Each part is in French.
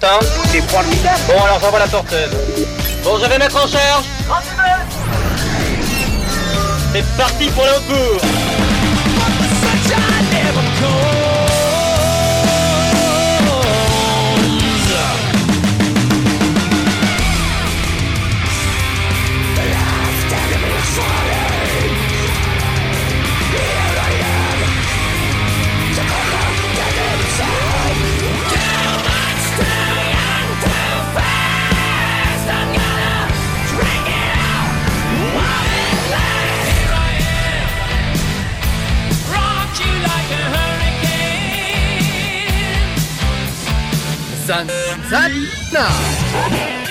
Bon, alors j'envoie la porteuse. Bon, je vais mettre en charge. C'est parti pour le cours. Zan, zan, na.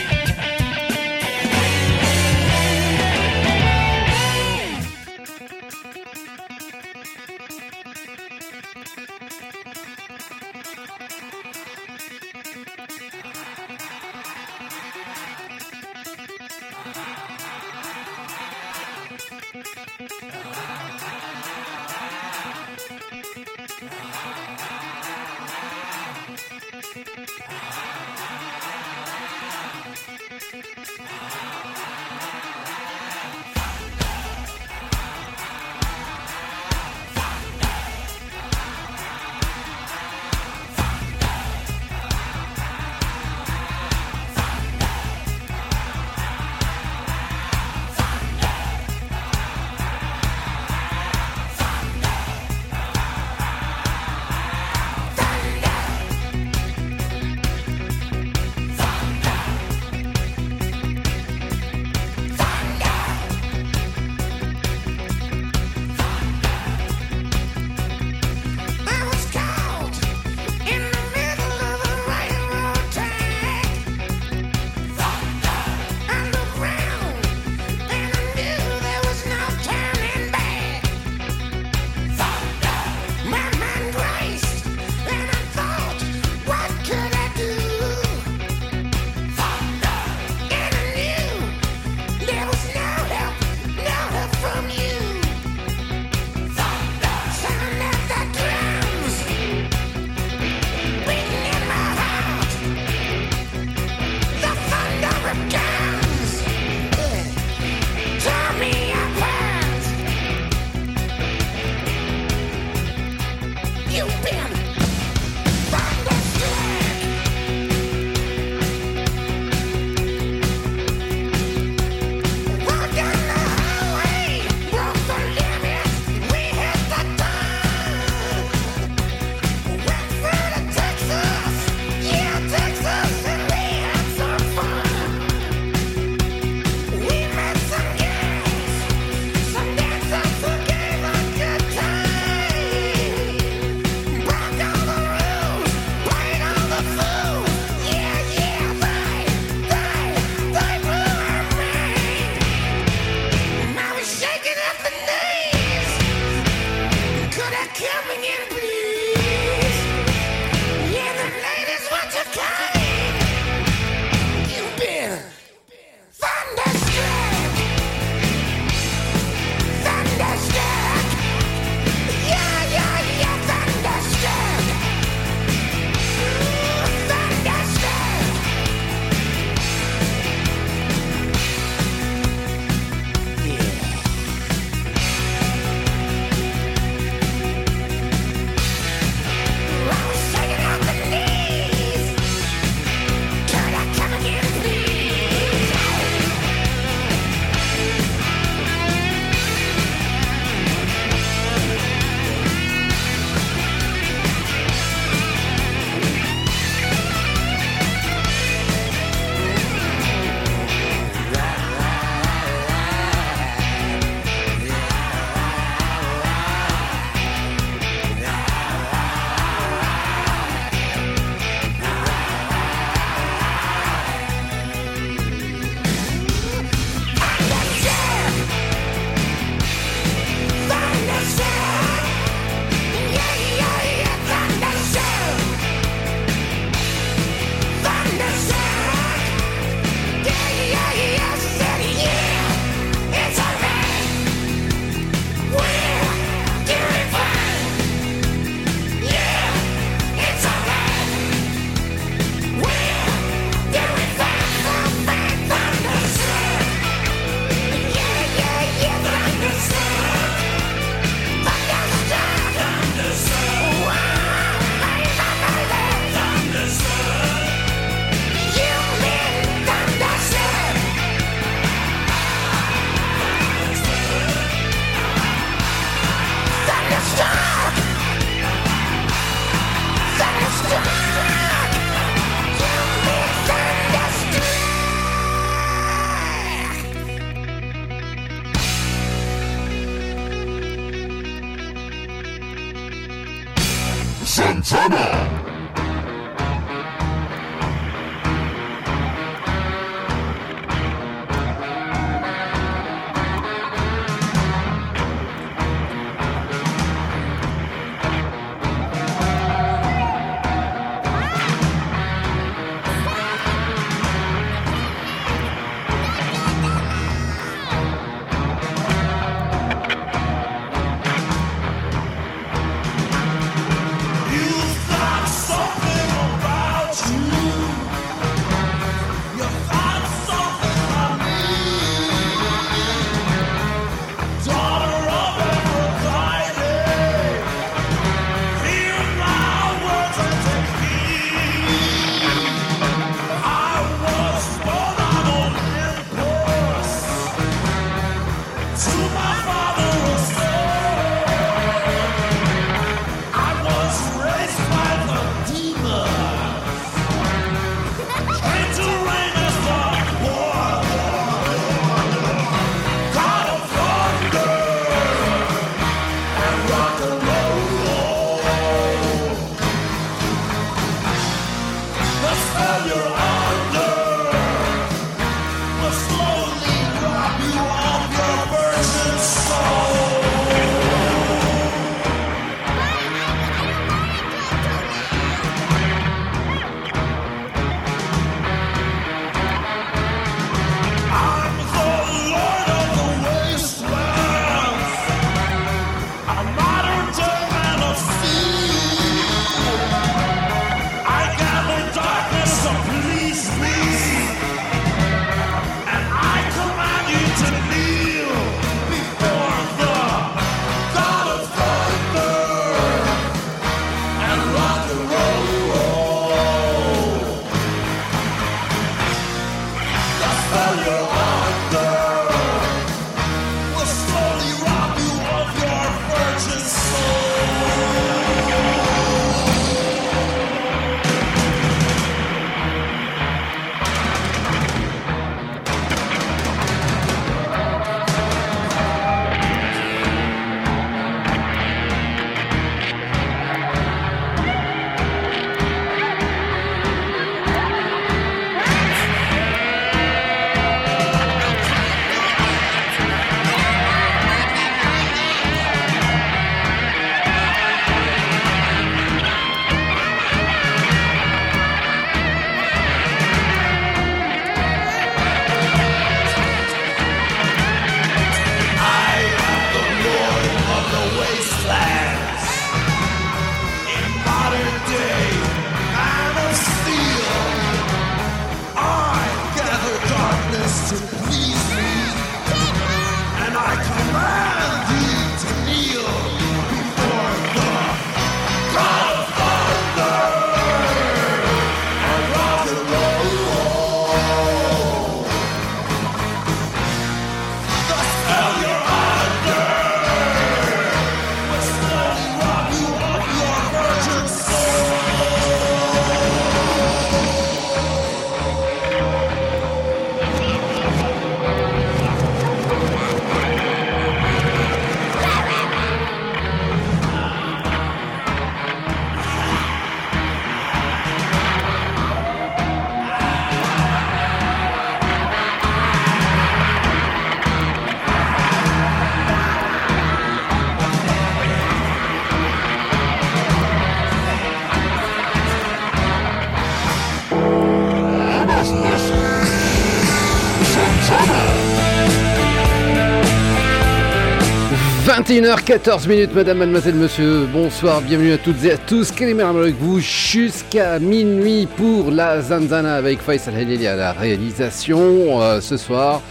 21h14 minutes, madame, mademoiselle, monsieur, bonsoir, bienvenue à toutes et à tous. Kalimar avec vous jusqu'à minuit pour la Zanzana avec Faisal Halili à la réalisation. Euh, ce soir,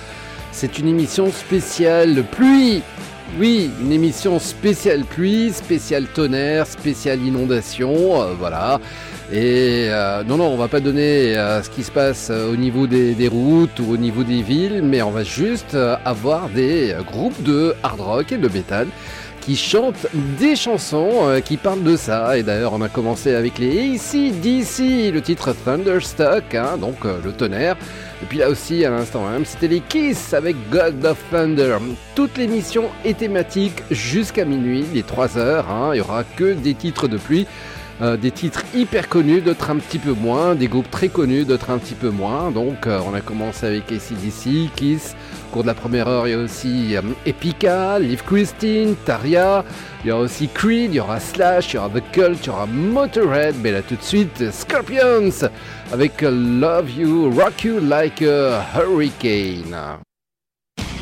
c'est une émission spéciale pluie. Oui, une émission spéciale pluie, spéciale tonnerre, spéciale inondation, euh, voilà. Et euh, non, non, on va pas donner euh, ce qui se passe euh, au niveau des, des, routes ou au niveau des villes, mais on va juste avoir des groupes de hard rock et de métal qui chantent des chansons qui parlent de ça. Et d'ailleurs, on a commencé avec les ACDC, le titre Thunderstruck, hein, donc le tonnerre. Et puis là aussi, à l'instant même, c'était les Kiss avec God of Thunder. Toute l'émission est thématique jusqu'à minuit, les 3 heures. Hein. Il n'y aura que des titres de pluie. Euh, des titres hyper connus, d'autres un petit peu moins, des groupes très connus, d'autres un petit peu moins. Donc euh, on a commencé avec ACDC, Kiss. Au cours de la première heure, il y a aussi euh, Epica, Liv Christine, Taria. Il y aura aussi Creed, il y aura Slash, il y aura The Cult, il y aura Motorhead. Mais là tout de suite, Scorpions avec Love You, Rock You Like a Hurricane.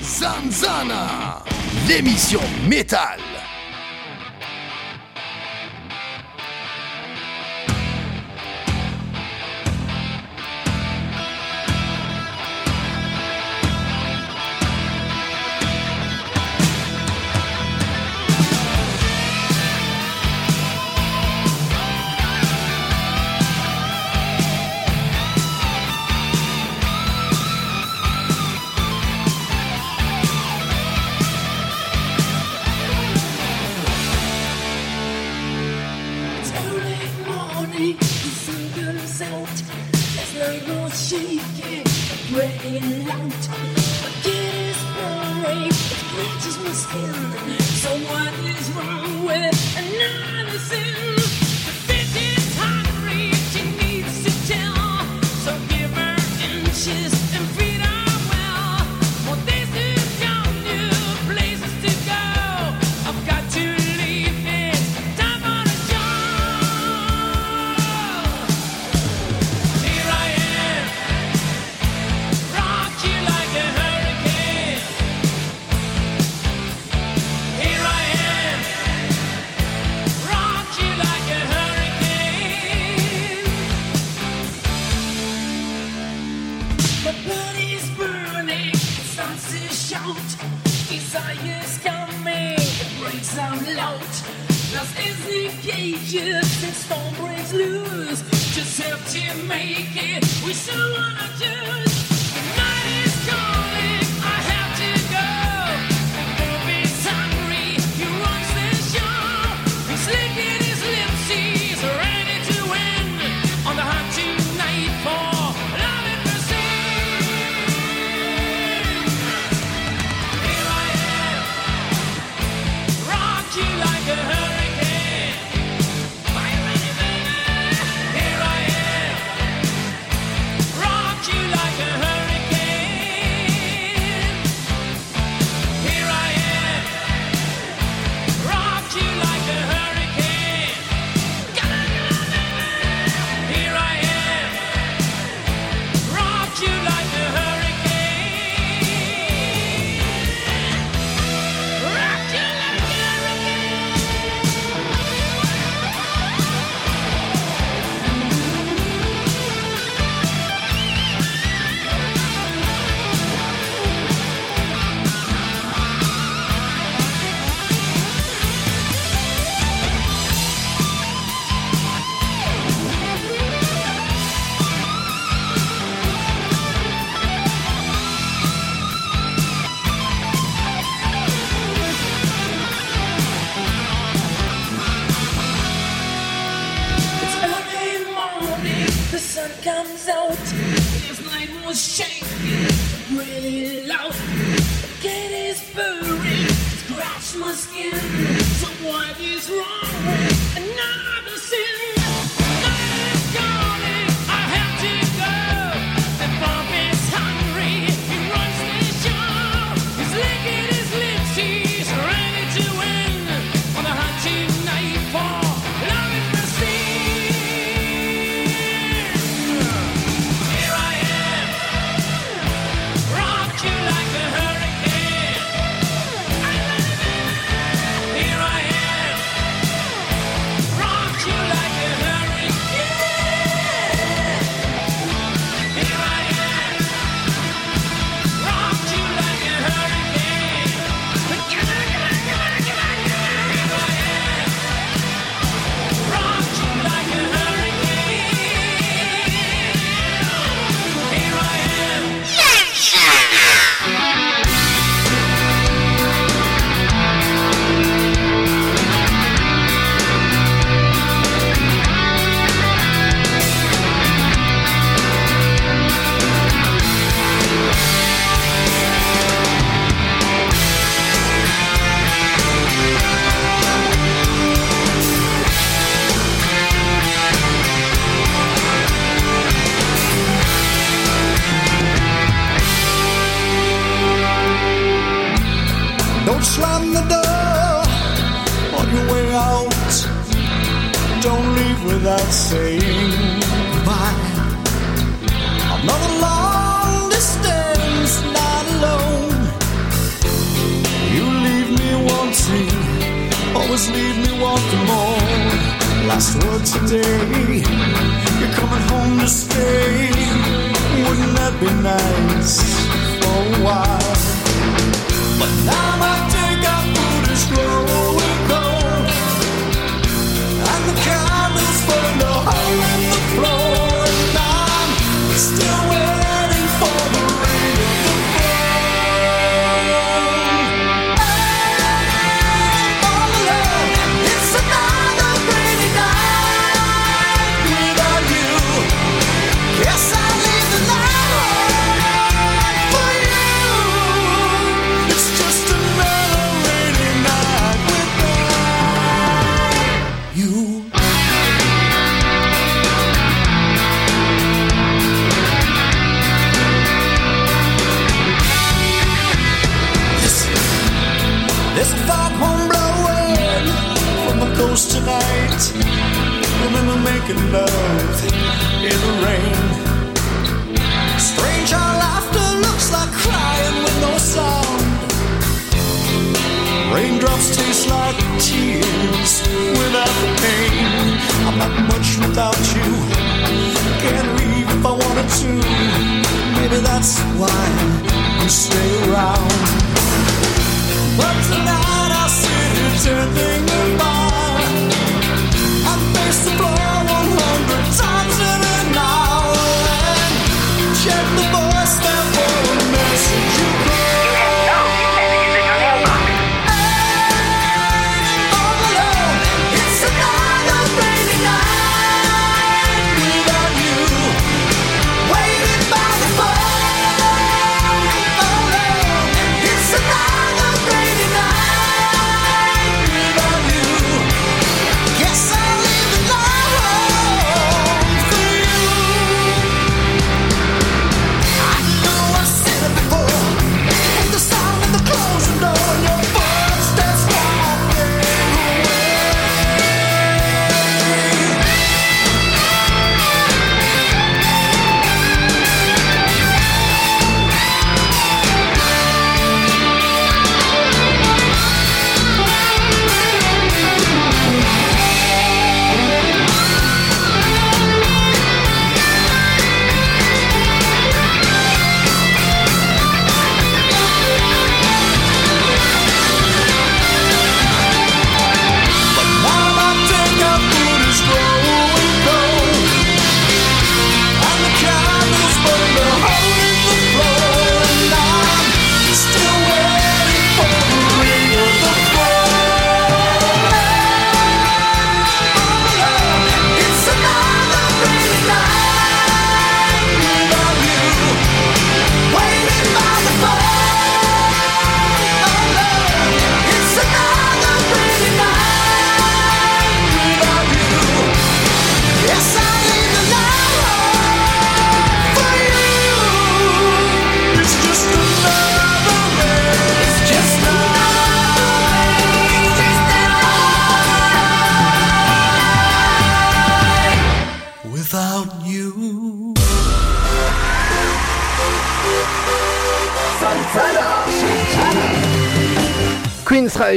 Zanzana, l'émission métal.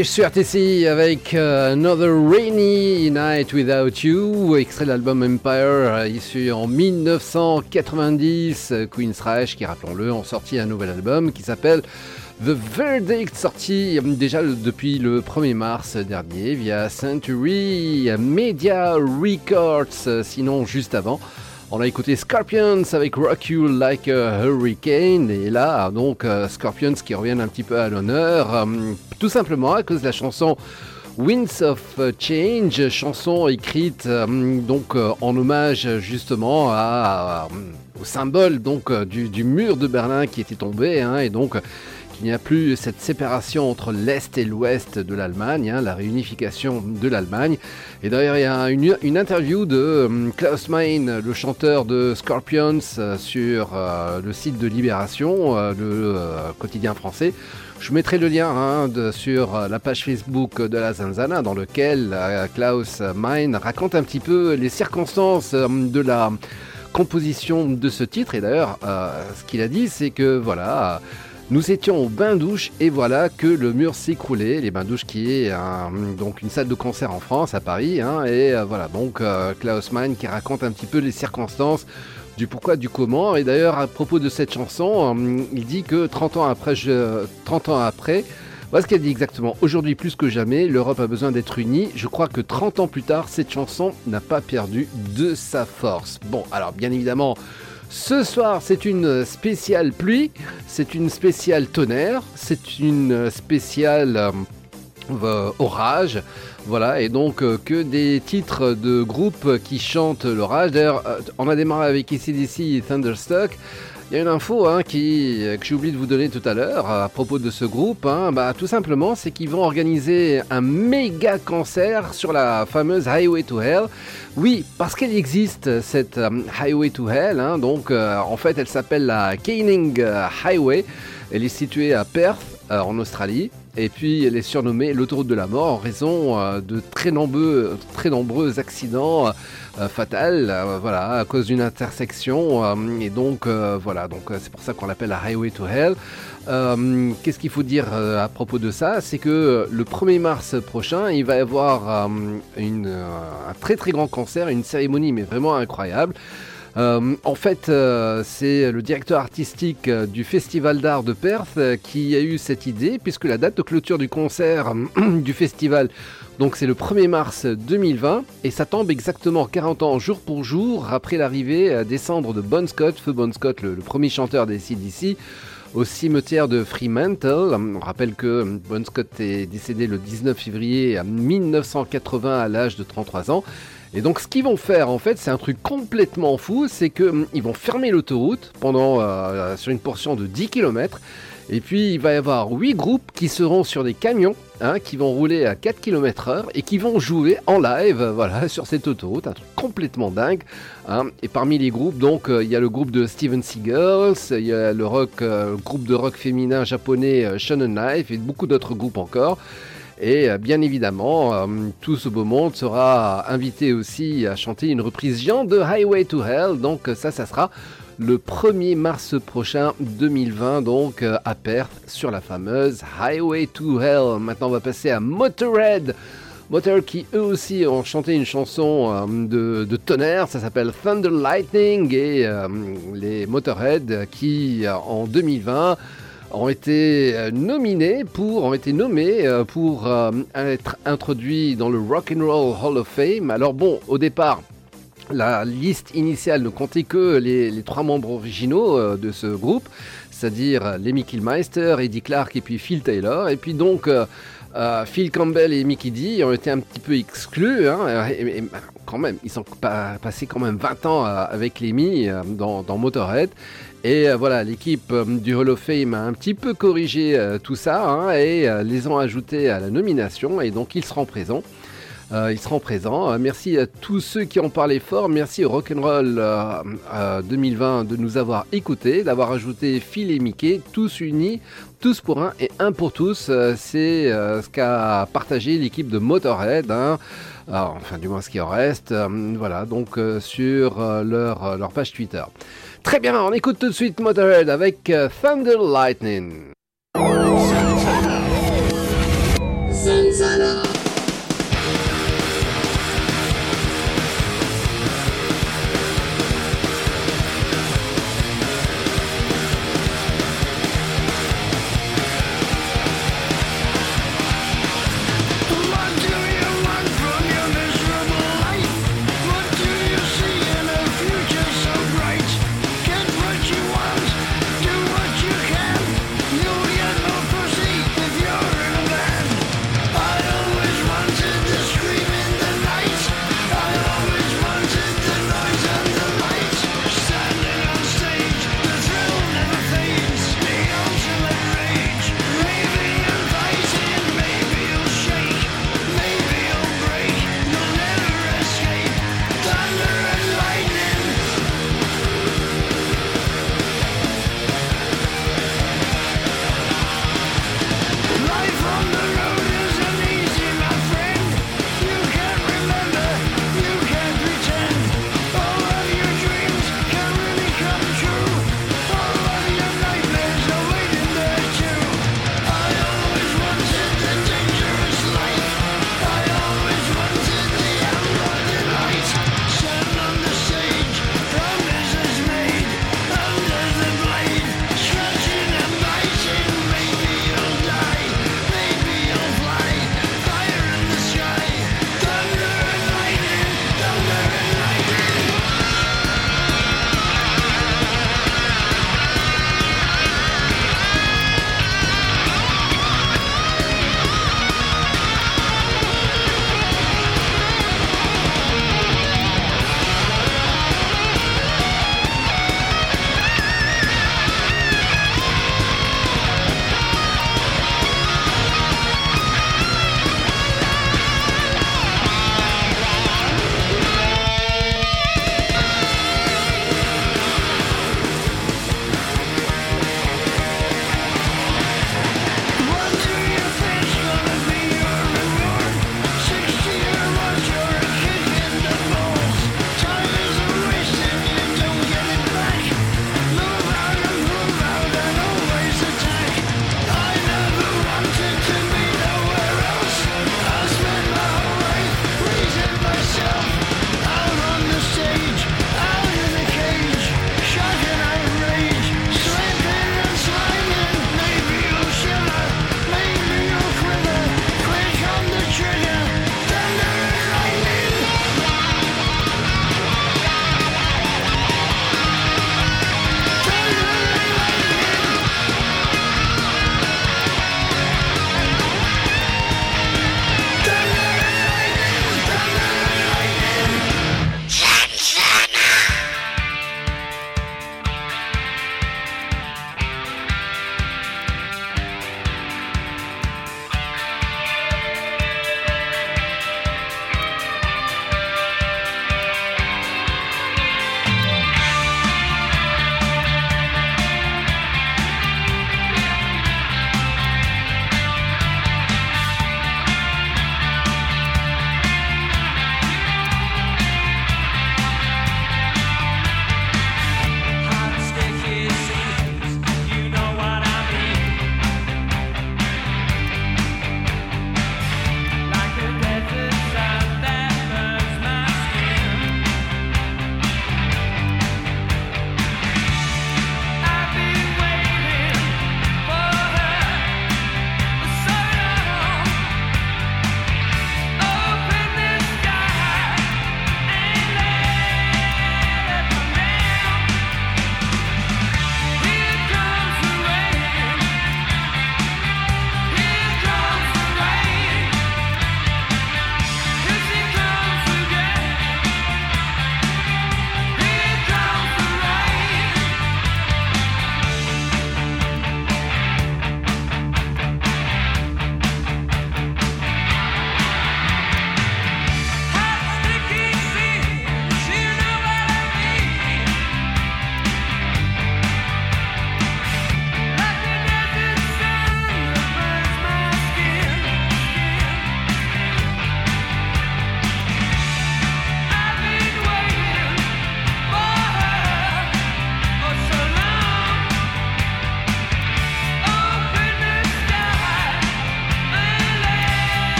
Live sur RTCI avec euh, Another Rainy Night Without You, extrait de l'album Empire euh, issu en 1990. Euh, Queen's Reich, qui rappelons-le, ont sorti un nouvel album qui s'appelle The Verdict, sorti déjà depuis le 1er mars dernier via Century Media Records, sinon juste avant. On a écouté Scorpions avec Rock You Like a Hurricane. Et là donc euh, Scorpions qui reviennent un petit peu à l'honneur. Hum, tout simplement à cause de la chanson Winds of Change, chanson écrite hum, donc euh, en hommage justement hum, au symbole donc euh, du, mur de Berlin qui était tombé hein. et donc il n'y a plus cette séparation entre l'Est et l'Ouest de l'Allemagne, hein, la réunification de l'Allemagne. Et d'ailleurs, il y a une, interview de euh, Klaus Mein, le chanteur de Scorpions, euh, sur euh, le site de Libération, le quotidien français. Je mettrai le lien hein, sur la page Facebook de la Zanzana dans lequel Klaus Mein raconte un petit peu les circonstances de la composition de ce titre. Et d'ailleurs, ce qu'il a dit, c'est que voilà nous étions au bain-douche et voilà que le mur s'écroulait. Les bains-douches qui est donc une salle de concert en France, à Paris. Hein, et euh, voilà, donc euh, Klaus Mann qui raconte un petit peu les circonstances du pourquoi, du comment. Et d'ailleurs, à propos de cette chanson, euh, il dit que 30 ans après, 30 ans après voilà ce qu'elle dit exactement. Aujourd'hui, plus que jamais, l'Europe a besoin d'être unie. Je crois que 30 ans plus tard, cette chanson n'a pas perdu de sa force. Bon, alors bien évidemment, ce soir, c'est une spéciale pluie, c'est une spéciale tonnerre, c'est une spéciale euh, orage. Voilà, et donc euh, que des titres de groupes qui chantent l'orage. D'ailleurs, euh, on a démarré avec ACDC et Thunderstruck. Il y a une info hein, qui, que j'ai oublié de vous donner tout à l'heure à propos de ce groupe. Hein. bah, tout simplement, c'est qu'ils vont organiser un méga concert sur la fameuse Highway to Hell. Oui, parce qu'elle existe, cette euh, Highway to Hell. Hein. donc, euh, en fait, elle s'appelle la Caning Highway. Elle est située à Perth, euh, en Australie. Et puis elle est surnommée l'autoroute de la mort en raison de très nombreux, très nombreux accidents euh, fatale, euh, voilà, à cause d'une intersection. Euh, et donc, voilà, donc c'est pour ça qu'on l'appelle la Highway to Hell. Qu'est-ce qu'il faut dire à propos de ça? C'est que le 1er mars prochain, il va y avoir un très très grand concert, une cérémonie mais vraiment incroyable. En fait, c'est le directeur artistique du Festival d'art de Perth qui a eu cette idée, puisque la date de clôture du concert du festival donc c'est le 1er mars 2020 et ça tombe exactement 40 ans jour pour jour après l'arrivée à descendre de Bon Scott, Feu Bon Scott, le, premier chanteur des CDC, au cimetière de Fremantle. On rappelle que Bon Scott est décédé le 19 février 1980 à l'âge de 33 ans. Et donc ce qu'ils vont faire en fait, c'est un truc complètement fou, c'est qu'ils vont fermer l'autoroute pendant euh, sur une portion de 10 km et puis il va y avoir 8 groupes qui seront sur des camions, hein, qui vont rouler à 4 km/h et qui vont jouer en live voilà, sur cette autoroute, un truc complètement dingue. Hein. Et parmi les groupes, donc euh, il y a le groupe de Steven Seagulls, il y a le rock, euh, groupe de rock féminin japonais euh, Shannon Knife et beaucoup d'autres groupes encore. Et bien évidemment, tout ce beau monde sera invité aussi à chanter une reprise géante de Highway to Hell. Donc ça, ça sera le 1er mars prochain 2020, donc euh, à Perth, sur la fameuse Highway to Hell. Maintenant, on va passer à Motorhead. Motorhead qui eux aussi ont chanté une chanson euh, de, tonnerre, ça s'appelle Thunder Lightning, et euh, les Motorhead qui en 2020 ont été nominés pour, ont été nommés pour être introduits dans le Rock and Roll Hall of Fame. Alors bon, au départ, la liste initiale ne comptait que les, trois membres originaux euh, de ce groupe, c'est-à-dire Lemmy Kilmeister, Eddie Clark et puis Phil Taylor. Et puis donc euh, euh, Phil Campbell et Mickey D ont été un petit peu exclus. Hein, quand même, ils sont passés quand même 20 ans avec Lemmy dans, Motorhead. Et voilà, l'équipe du Hall of Fame a un petit peu corrigé tout ça hein, et les ont ajoutés à la nomination et donc ils seront présents. Euh, ils seront présents. Euh, merci à tous ceux qui ont parlé fort. Merci au Rock'n'Roll 2020 euh, de nous avoir écoutés, d'avoir ajouté Phil et Mickey, tous unis, tous pour un et un pour tous. C'est ce qu'a partagé l'équipe de Motorhead. Hein. enfin, du moins ce qui en reste. voilà, donc sur leur page Twitter. Très bien, on écoute tout de suite Motorhead avec Thunder Lightning.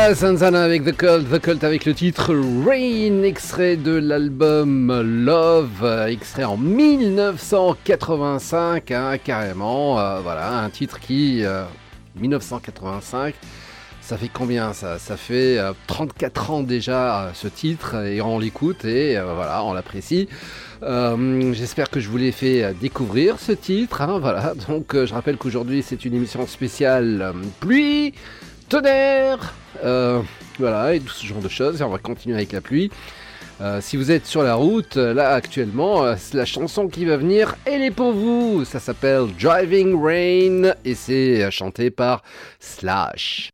La Zanzana avec The Cult, The Cult avec le titre Rain, extrait de l'album Love, euh, extrait en 1985, hein, carrément. euh, voilà, un titre qui, euh, 1985, ça fait combien ça? Ça fait euh, 34 ans déjà euh, ce titre et on l'écoute et euh, voilà, on l'apprécie. Euh, J'espère que je vous l'ai fait euh, découvrir ce titre. hein, voilà, donc euh, je rappelle qu'aujourd'hui c'est une émission spéciale euh, pluie, tonnerre, euh, voilà, et tout ce genre de choses. Et on va continuer avec la pluie. Euh, si vous êtes sur la route, euh, là actuellement, la chanson qui va venir, elle est pour vous. Ça s'appelle Driving Rain et c'est chanté par Slash.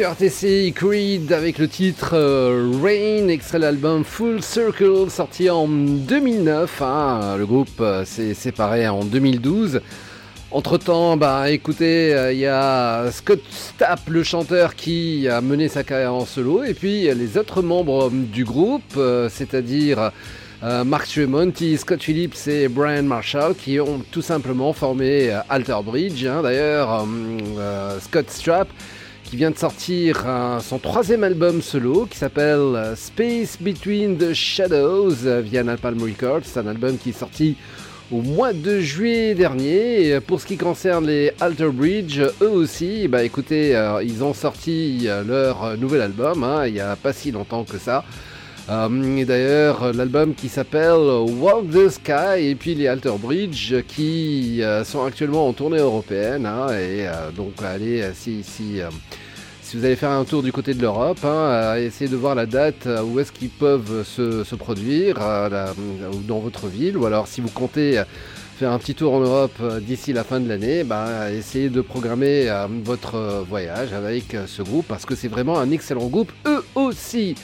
Sur RTC, Creed avec le titre euh, Rain, extrait de l'album Full Circle, sorti en 2009. hein. Le groupe euh, s'est séparé en 2012. Entre temps, bah écoutez, euh, il y a Scott Stapp, le chanteur, qui a mené sa carrière en solo, et puis les autres membres du groupe, euh, c'est-à-dire euh, Mark Tremonti, Scott Phillips et Brian Marshall, qui ont tout simplement formé euh, Alter Bridge. hein. D'ailleurs, euh, euh, Scott Strapp qui vient de sortir euh, son troisième album solo qui s'appelle euh, Space Between the Shadows euh, via Napalm Records. C'est un album qui est sorti au mois de juillet dernier. Et pour ce qui concerne les Alter Bridge, eux aussi, bah écoutez, euh, ils ont sorti euh, leur euh, nouvel album hein, il n'y a pas si longtemps que ça. Euh, et d'ailleurs, l'album qui s'appelle Walk the Sky et puis les Alter Bridge qui euh, sont actuellement en tournée européenne. hein, et euh, donc, allez, si, si, si vous allez faire un tour du côté de l'Europe, hein, essayez de voir la date où est-ce qu'ils peuvent se, produire dans votre ville. Ou alors, si vous comptez faire un petit tour en Europe d'ici la fin de l'année, bah, essayez de programmer votre voyage avec ce groupe parce que c'est vraiment un excellent groupe, eux aussi.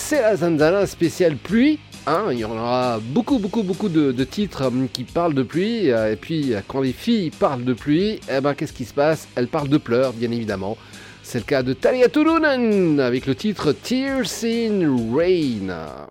C'est la Zanzana spéciale pluie. hein, il y en aura beaucoup, beaucoup, beaucoup de, titres hum, qui parlent de pluie. euh, et puis, euh, quand les filles parlent de pluie, eh ben, qu'est-ce qui se passe? Elles parlent de pleurs, bien évidemment. C'est le cas de Talia Turunen avec le titre Tears in Rain.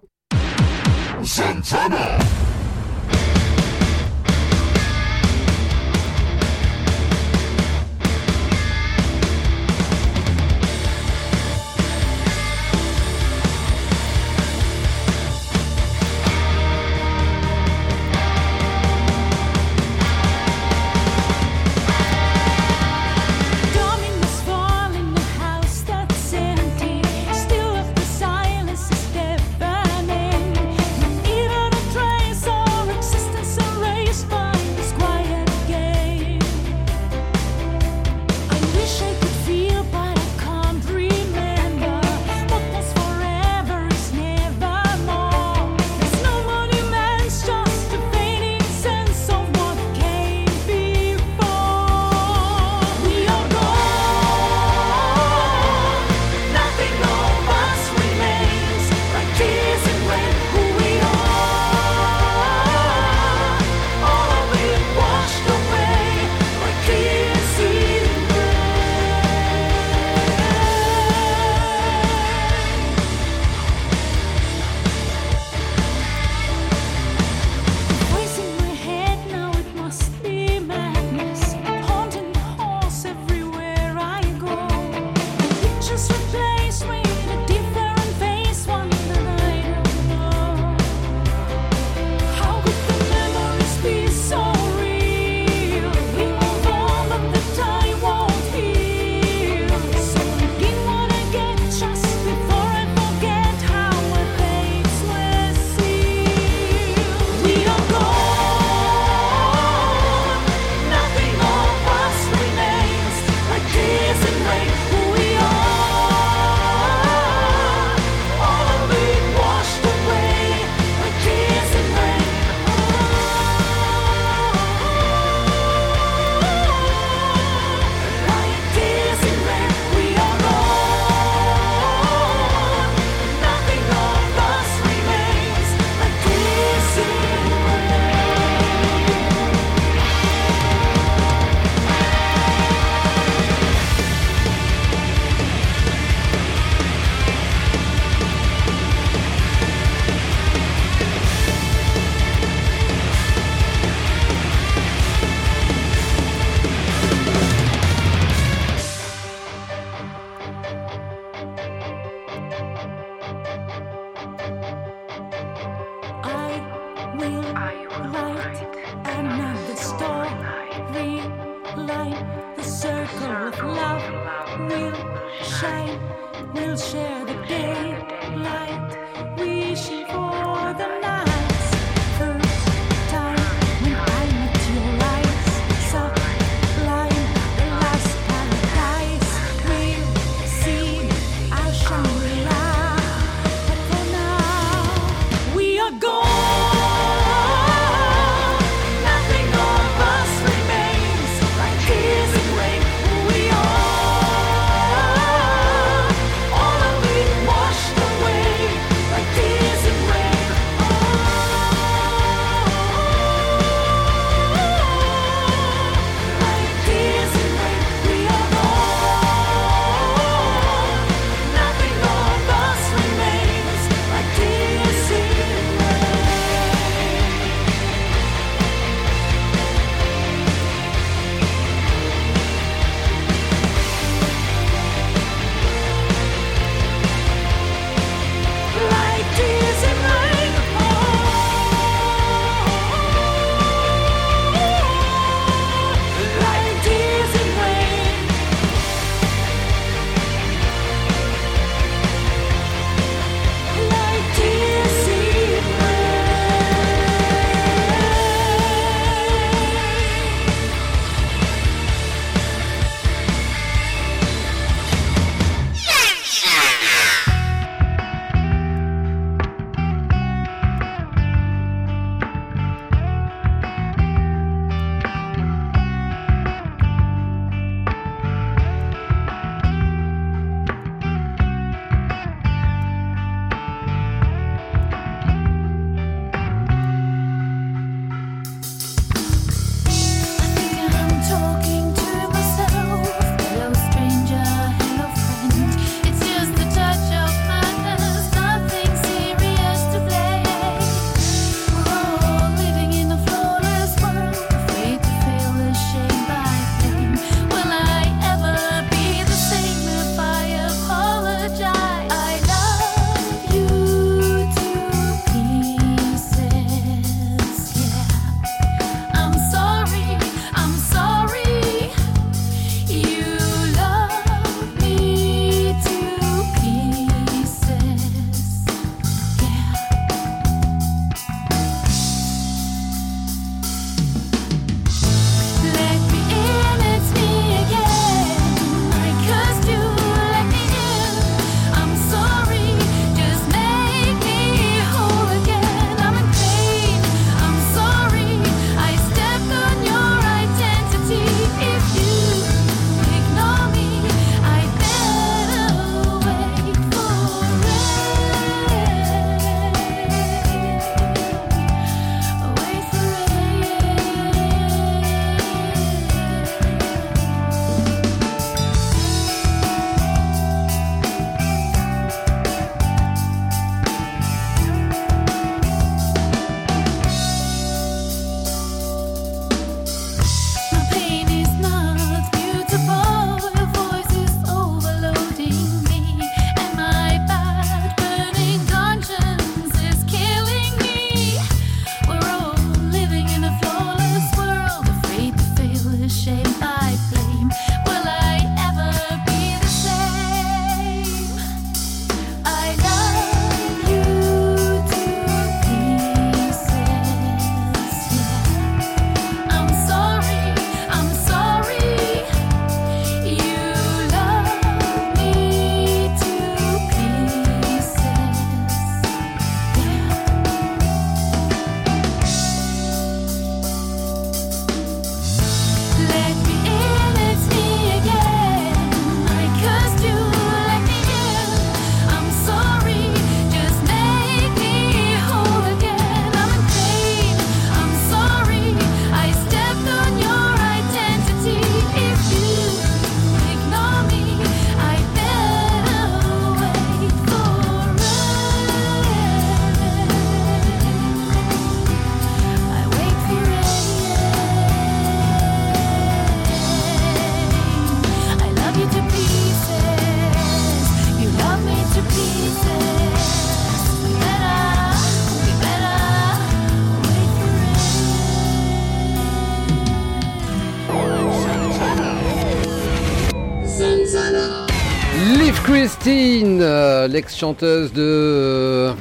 L'ex-chanteuse de euh,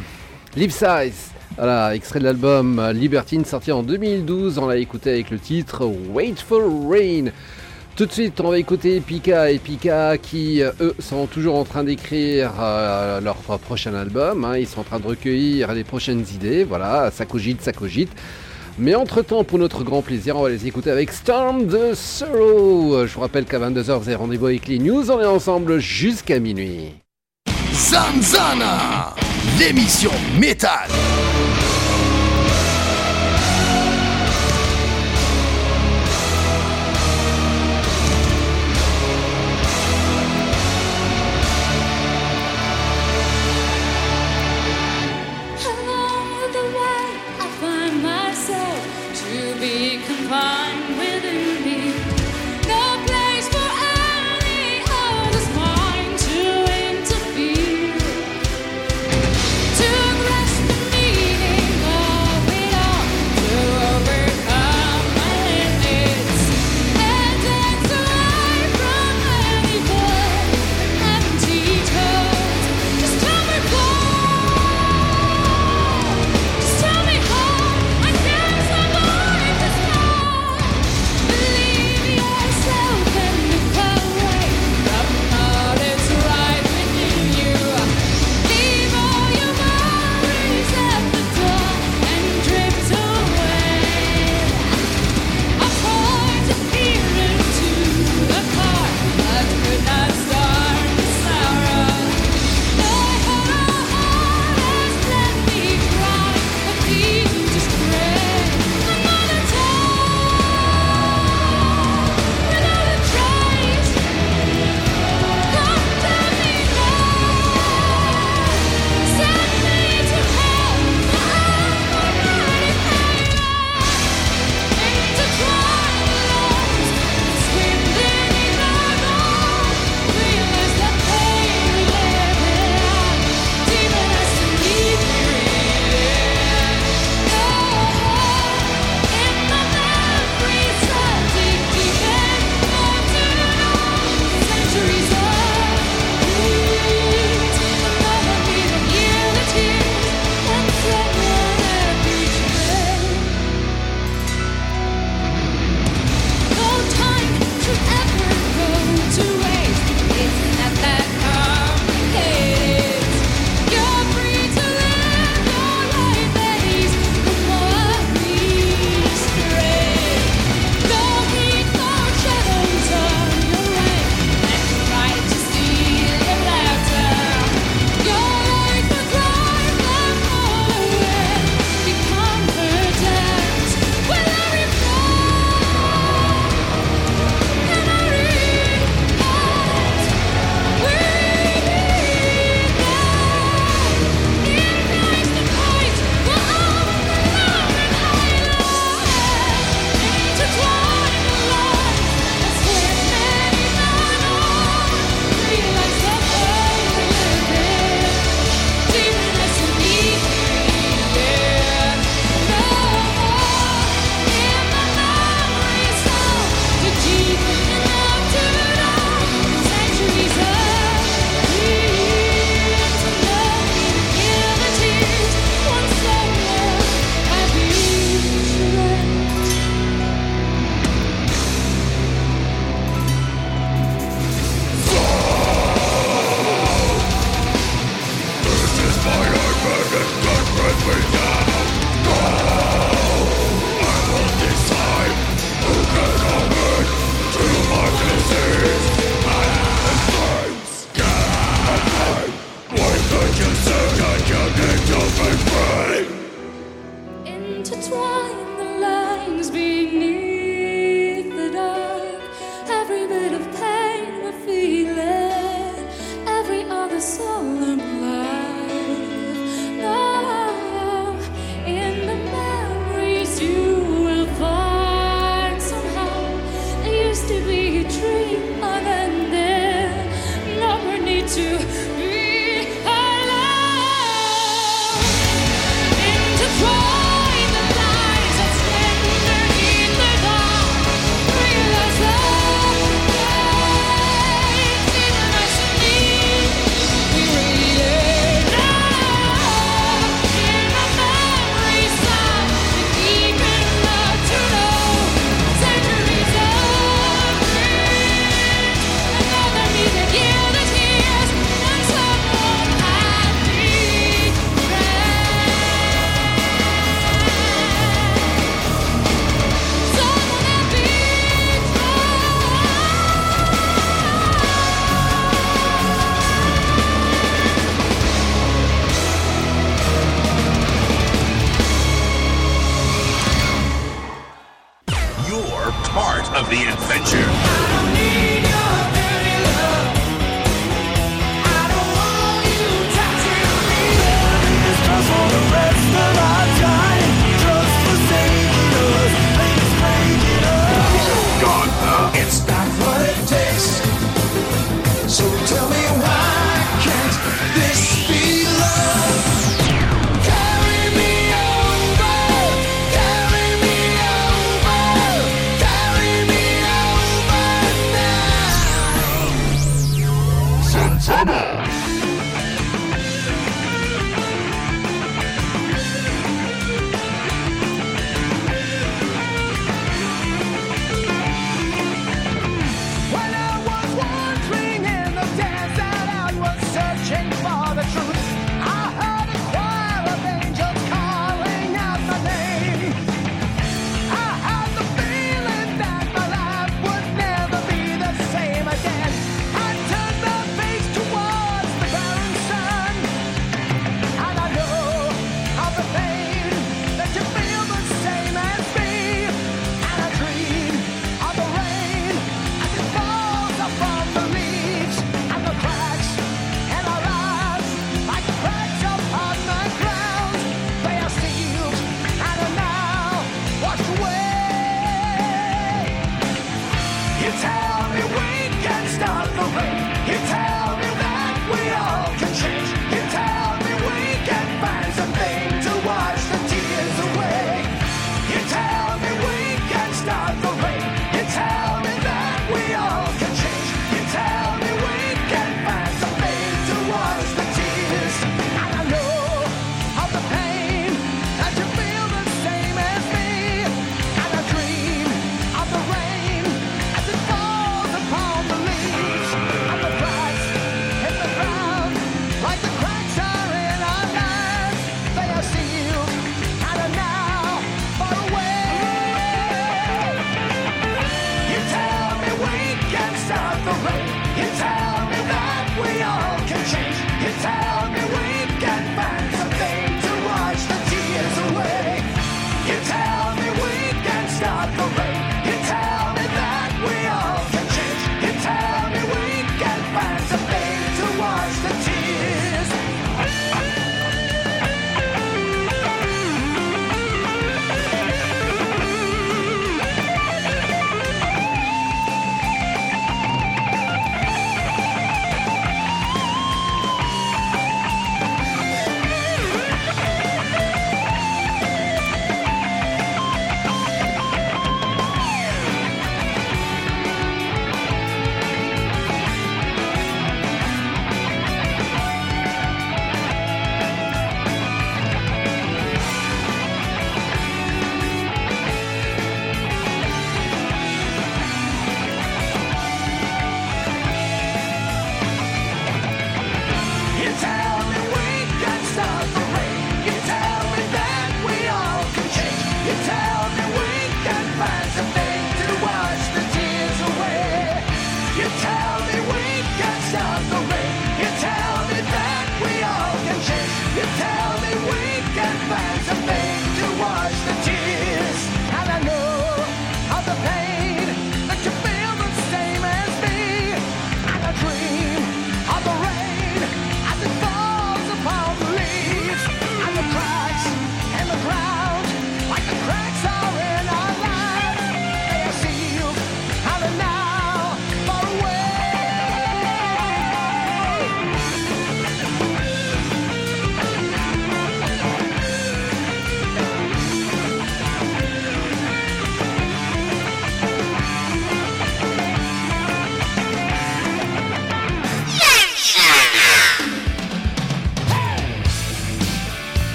Live Size. Voilà, extrait de l'album euh, Libertine sorti en 2012. On l'a écouté avec le titre Wait for Rain. Tout de suite, on va écouter Pika et Pika qui, euh, eux, sont toujours en train d'écrire leur prochain album. hein. Ils sont en train de recueillir les prochaines idées. Voilà, ça cogite, ça cogite. Mais entre-temps, pour notre grand plaisir, on va les écouter avec Storm the Sorrow. Je vous rappelle qu'à 22h, vous avez rendez-vous avec les news. On est ensemble jusqu'à minuit. Zanzana, l'émission métal.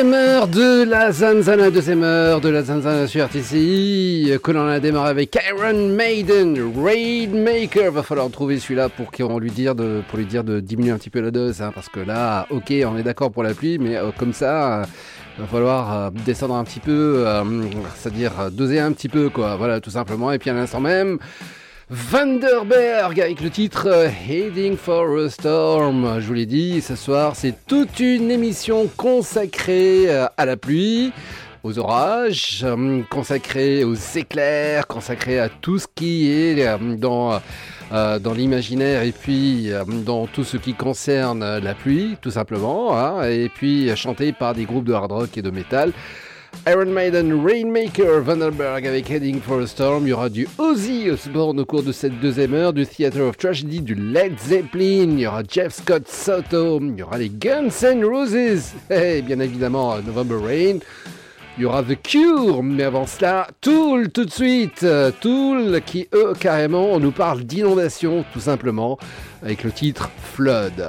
Deuxième heure de la Zanzana, deuxième heure de la Zanzana sur RTCI, que l'on a démarré avec Iron Maiden, Raidmaker. Va falloir trouver celui-là pour qu'on lui dire de, pour lui dire de diminuer un petit peu la dose, hein, parce que là, ok, on est d'accord pour la pluie, mais euh, comme ça, euh, va falloir euh, descendre un petit peu, c'est-à-dire doser un petit peu, quoi. Voilà, tout simplement. Et puis à l'instant même. Vanderberg avec le titre euh, Heading for a Storm. Je vous l'ai dit, ce soir, c'est toute une émission consacrée euh, à la pluie, aux orages, euh, consacrée aux éclairs, consacrée à tout ce qui est dans, dans l'imaginaire et puis dans tout ce qui concerne la pluie, tout simplement, hein, et puis euh, chanté par des groupes de hard rock et de métal. Iron Maiden, Rainmaker, Vandenberg avec Heading for a Storm. Il y aura du Ozzy Osbourne au cours de cette deuxième heure, du Theater of Tragedy, du Led Zeppelin. Il y aura Jeff Scott Soto. Il y aura les Guns N' Roses. Et bien évidemment, euh, November Rain. Il y aura The Cure, mais avant cela, Tool tout de suite. Euh, Tool qui, eux, carrément, nous parle d'inondation, tout simplement, avec le titre Flood.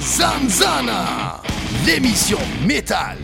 Zanzana, l'émission métal.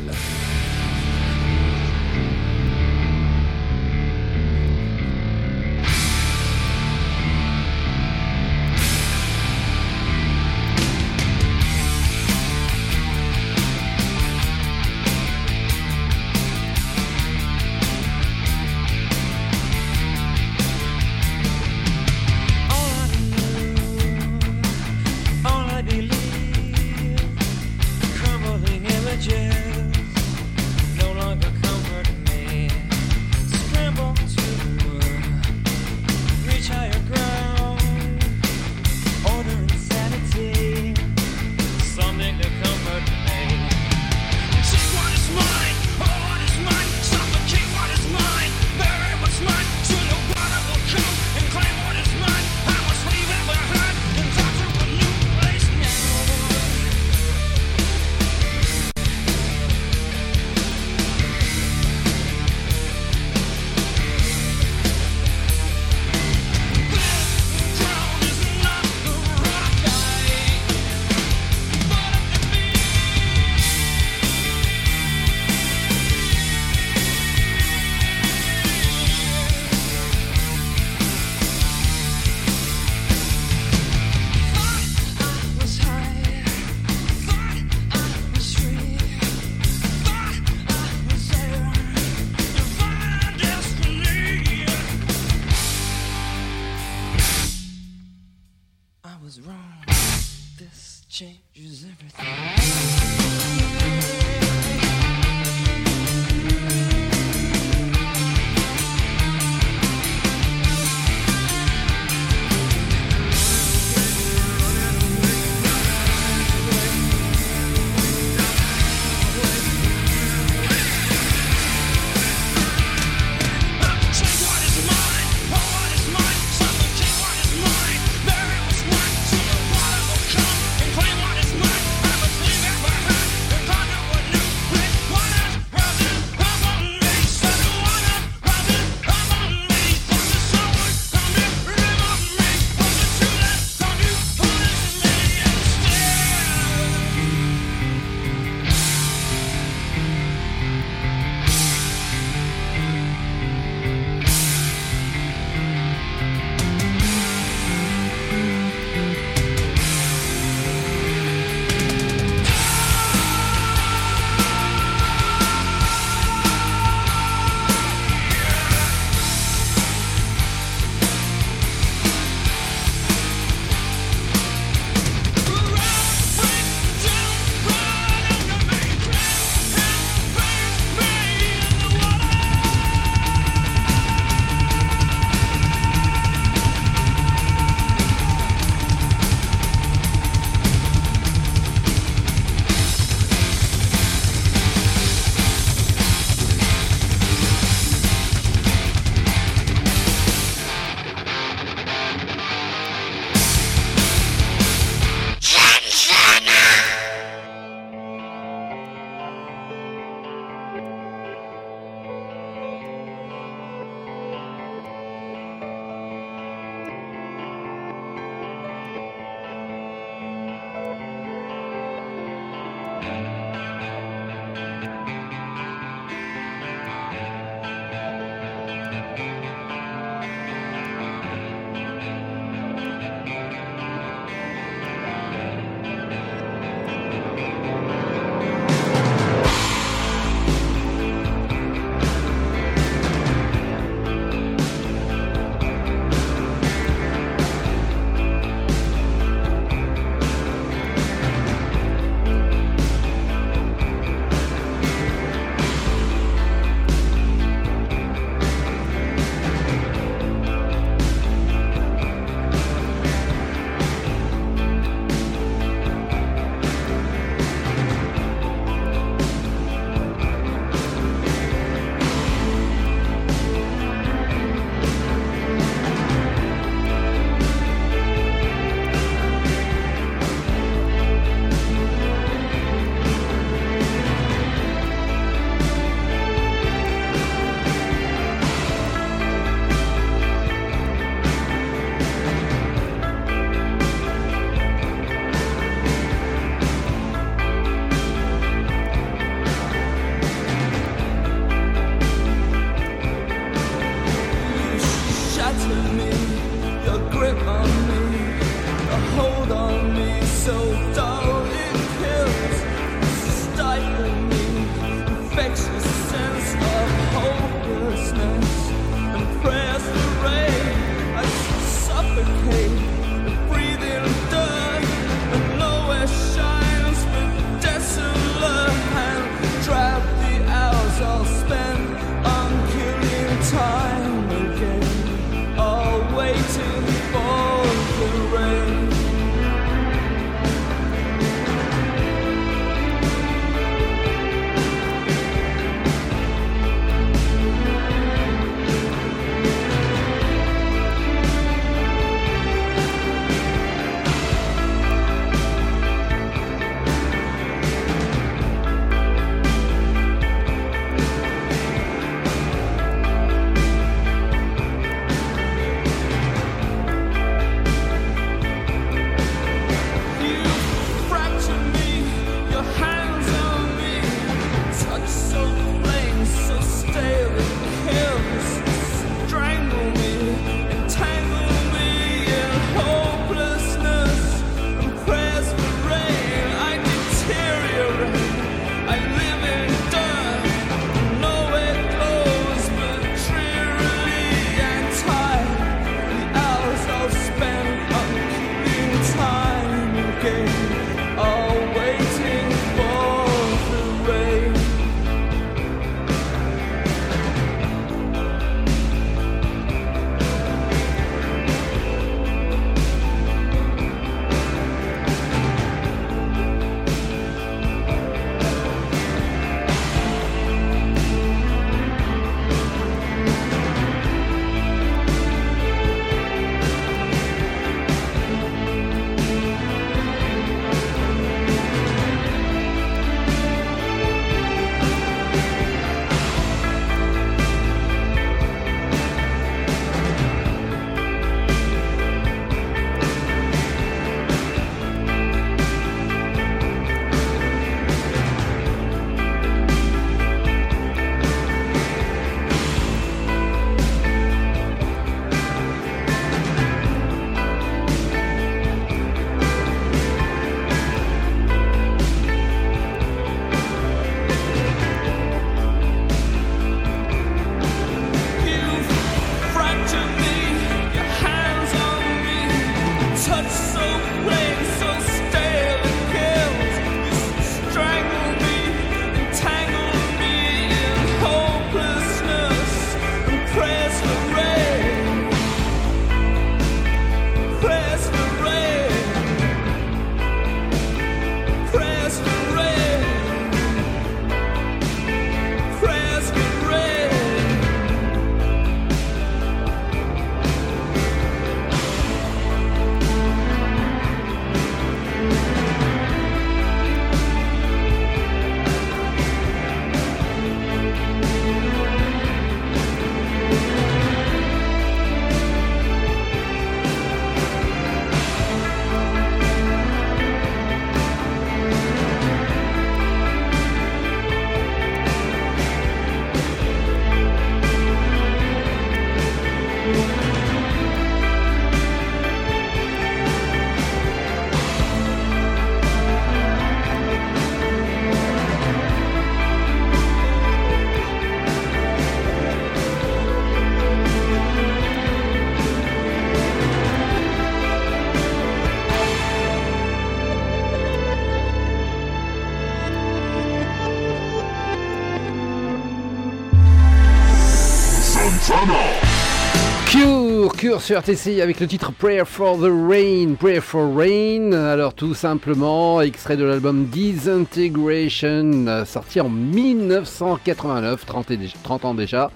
sur RTC avec le titre Prayer for the Rain. Prayer for Rain, alors tout simplement, extrait de l'album Disintegration, sorti en 1989, 30, ans déjà.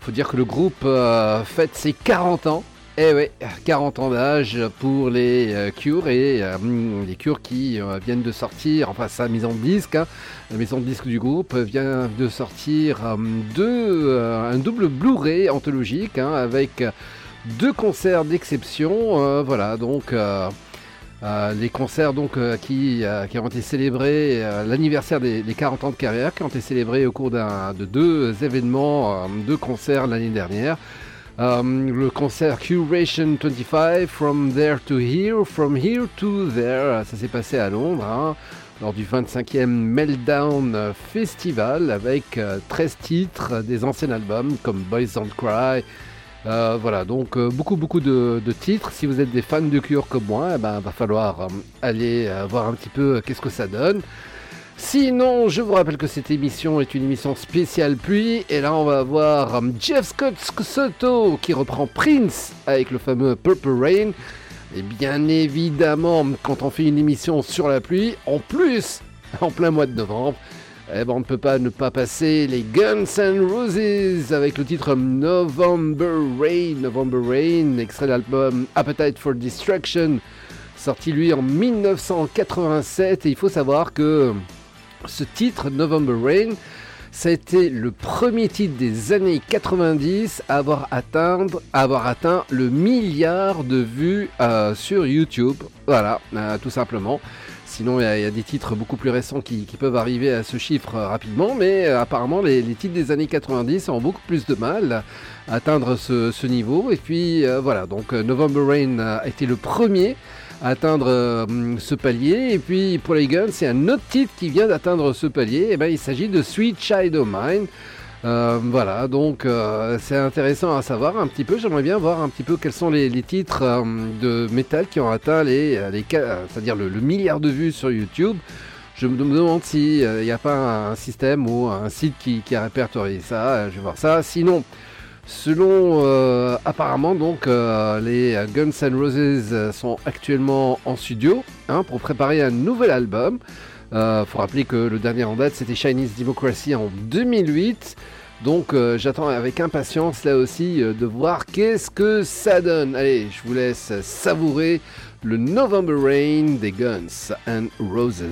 Faut dire que le groupe euh, fête ses 40 ans. Eh ouais, 40 ans d'âge pour les euh, Cures et euh, hum, les Cures qui euh, viennent de sortir, enfin sa mise en disque, hein. la maison de disque du groupe vient de sortir hum, deux, un double Blu-ray anthologique hein, avec deux concerts d'exception. Euh, voilà, donc euh, euh, les concerts donc qui, qui, ont été célébrés, l'anniversaire des, 40 ans de carrière, qui ont été célébrés au cours de deux événements, deux concerts l'année dernière. le concert Curation 25, From There to Here, From Here to There, ça s'est passé à Londres. Hein, lors du 25e Meltdown Festival avec 13 titres des anciens albums comme Boys Don't Cry, euh, voilà, donc euh, beaucoup beaucoup de, titres. Si vous êtes des fans de Cure comme moi, eh ben, va falloir euh, aller voir un petit peu qu'est-ce que ça donne. Sinon, je vous rappelle que cette émission est une émission spéciale pluie. Et là, on va avoir euh, Jeff Scott Soto qui reprend Prince avec le fameux Purple Rain. Et bien évidemment, quand on fait une émission sur la pluie, en plus, en plein mois de novembre, eh ben, on ne peut pas ne pas passer les Guns N' Roses avec le titre November Rain. November Rain, extrait de l'album Appetite for Destruction, sorti lui en 1987. Et il faut savoir que ce titre, November Rain, ça a été le premier titre des années 90 à avoir atteint, le milliard de vues euh, sur YouTube. Voilà, euh, tout simplement. Sinon, il y, a- des titres beaucoup plus récents qui, peuvent arriver à ce chiffre rapidement, mais euh, apparemment, les, titres des années 90 ont beaucoup plus de mal à atteindre ce, niveau. Et puis, euh, voilà, donc euh, November Rain a été le premier à atteindre ce palier. Et puis, pour les Guns, c'est un autre titre qui vient d'atteindre ce palier. Et ben, il s'agit de Sweet Child of Mine. Euh, voilà, donc euh, c'est intéressant à savoir un petit peu. J'aimerais bien voir un petit peu quels sont les, titres euh, de métal qui ont atteint les, c'est-à-dire le, milliard de vues sur YouTube. Je me demande s'il n'y a pas un système ou un site qui, a répertorié ça. Je vais voir ça. Sinon, selon apparemment donc les Guns N' Roses sont actuellement en studio hein, pour préparer un nouvel album. Euh, faut rappeler que le dernier en date c'était Chinese Democracy en 2008. Donc euh, j'attends avec impatience là aussi euh, de voir qu'est-ce que ça donne. Allez, je vous laisse savourer le November Rain des Guns and Roses.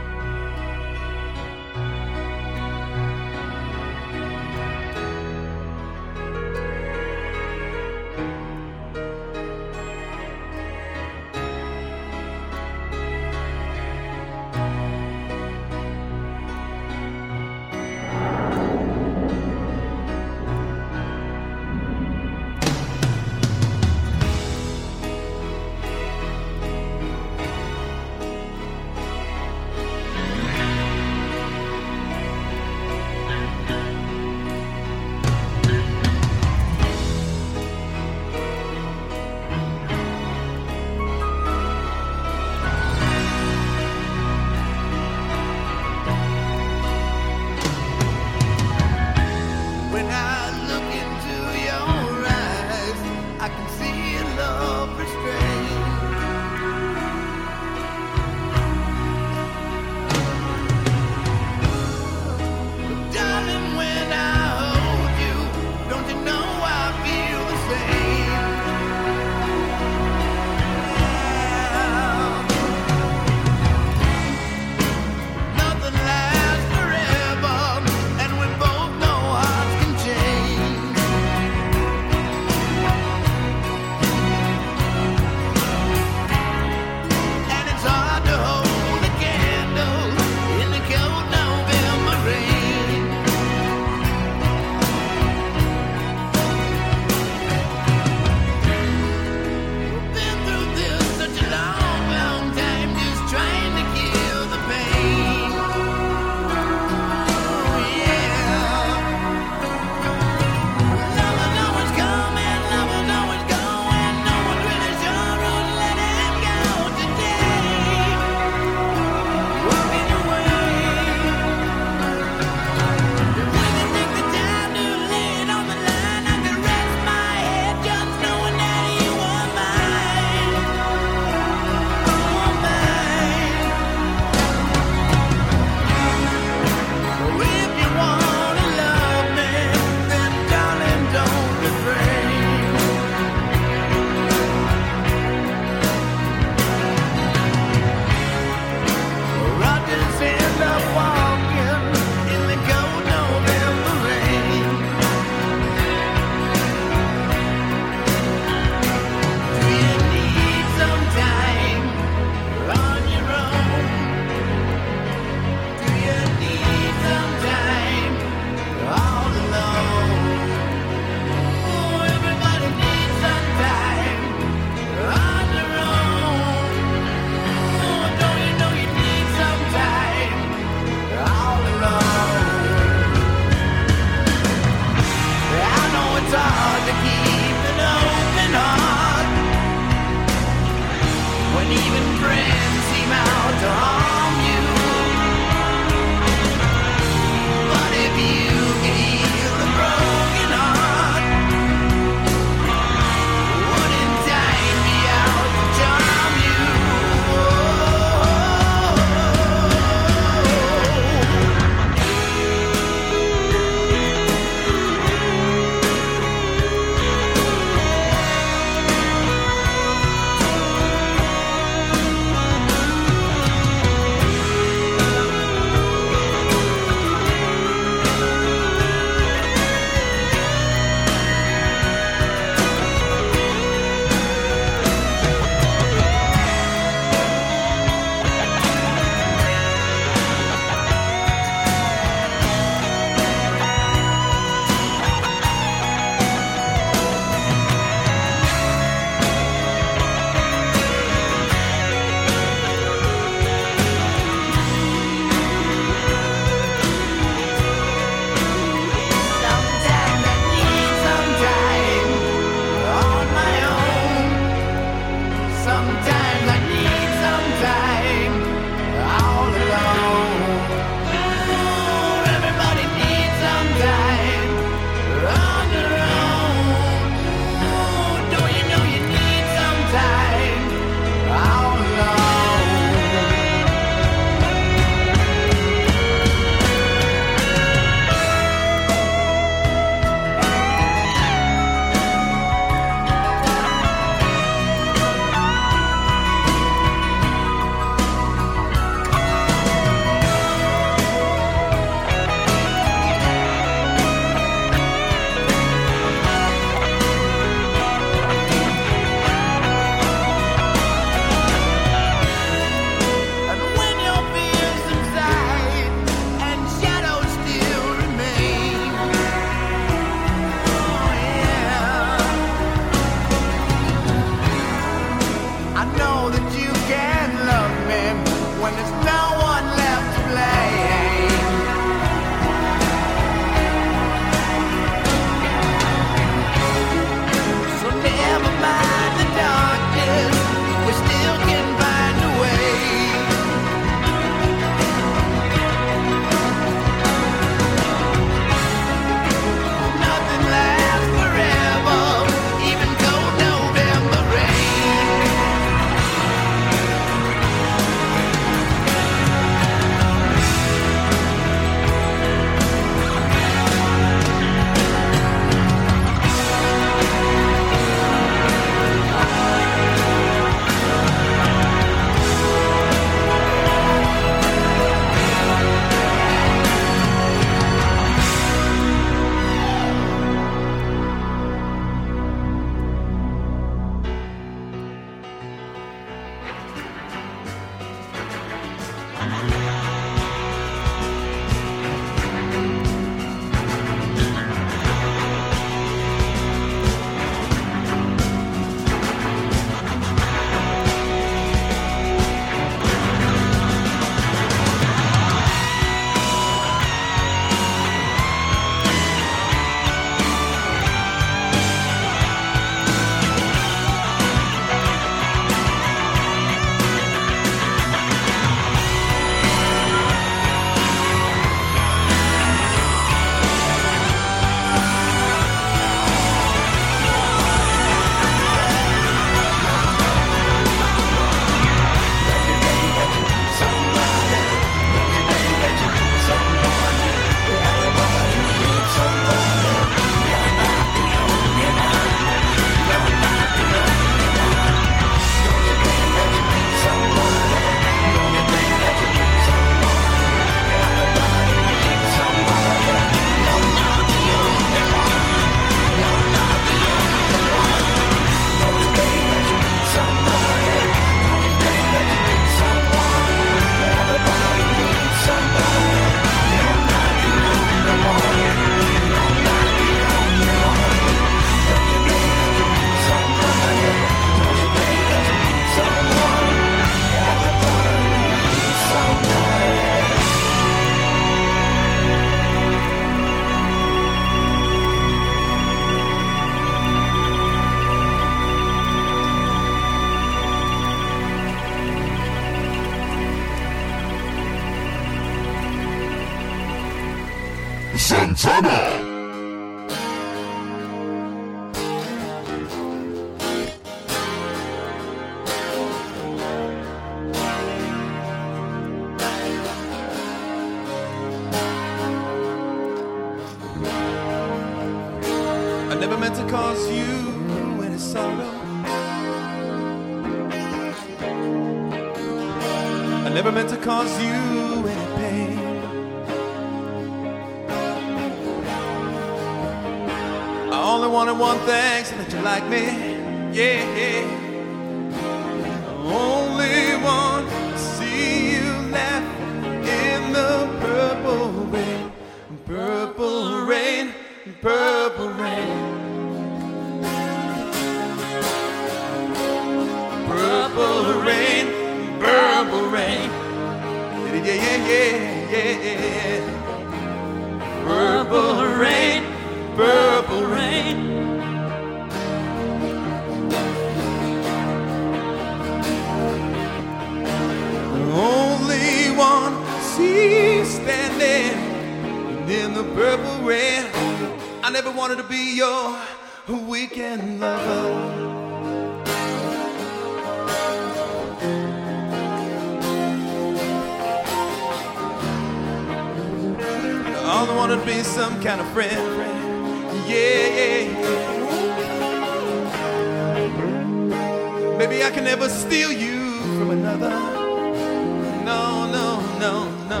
No, no, no, no.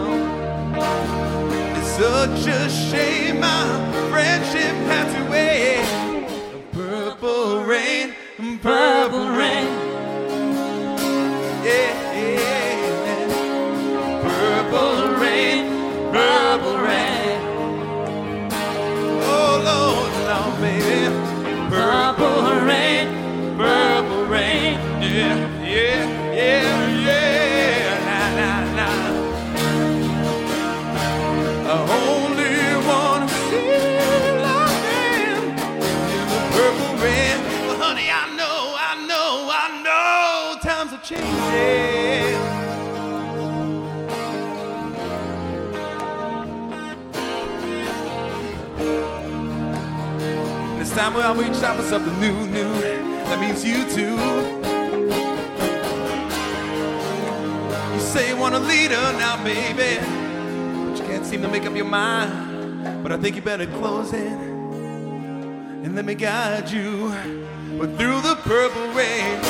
It's such a shame our friendship We're for something new, new. That means you too. You say you want a leader now, baby, but you can't seem to make up your mind. But I think you better close it and let me guide you. But through the purple rain,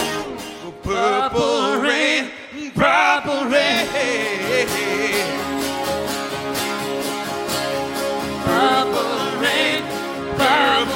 the purple rain, purple rain. Purple rain, purple.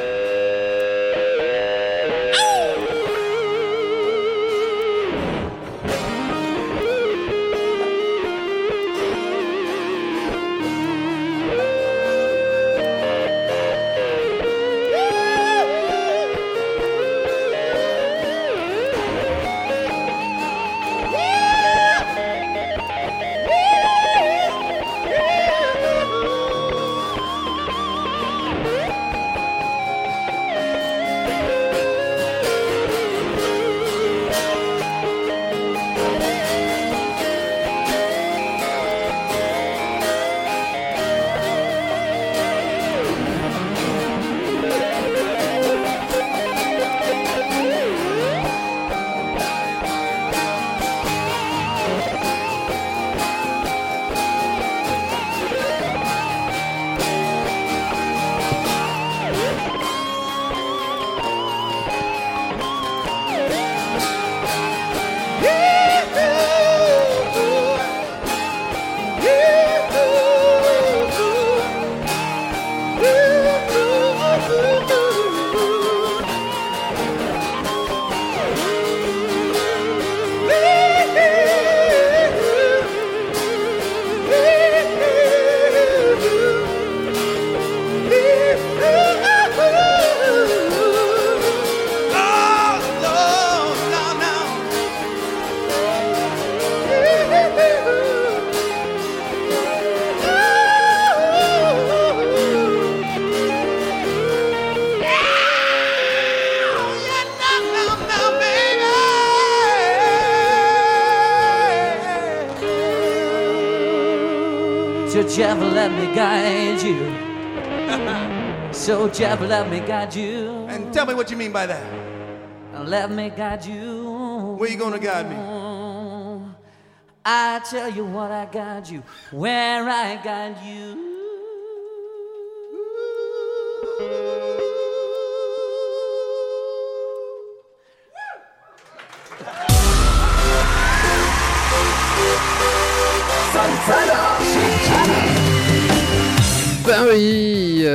Jeff, let me guide you. And tell me what you mean by that. Let me guide you. Where you gonna guide me? I tell you what I guide you, where I guide you.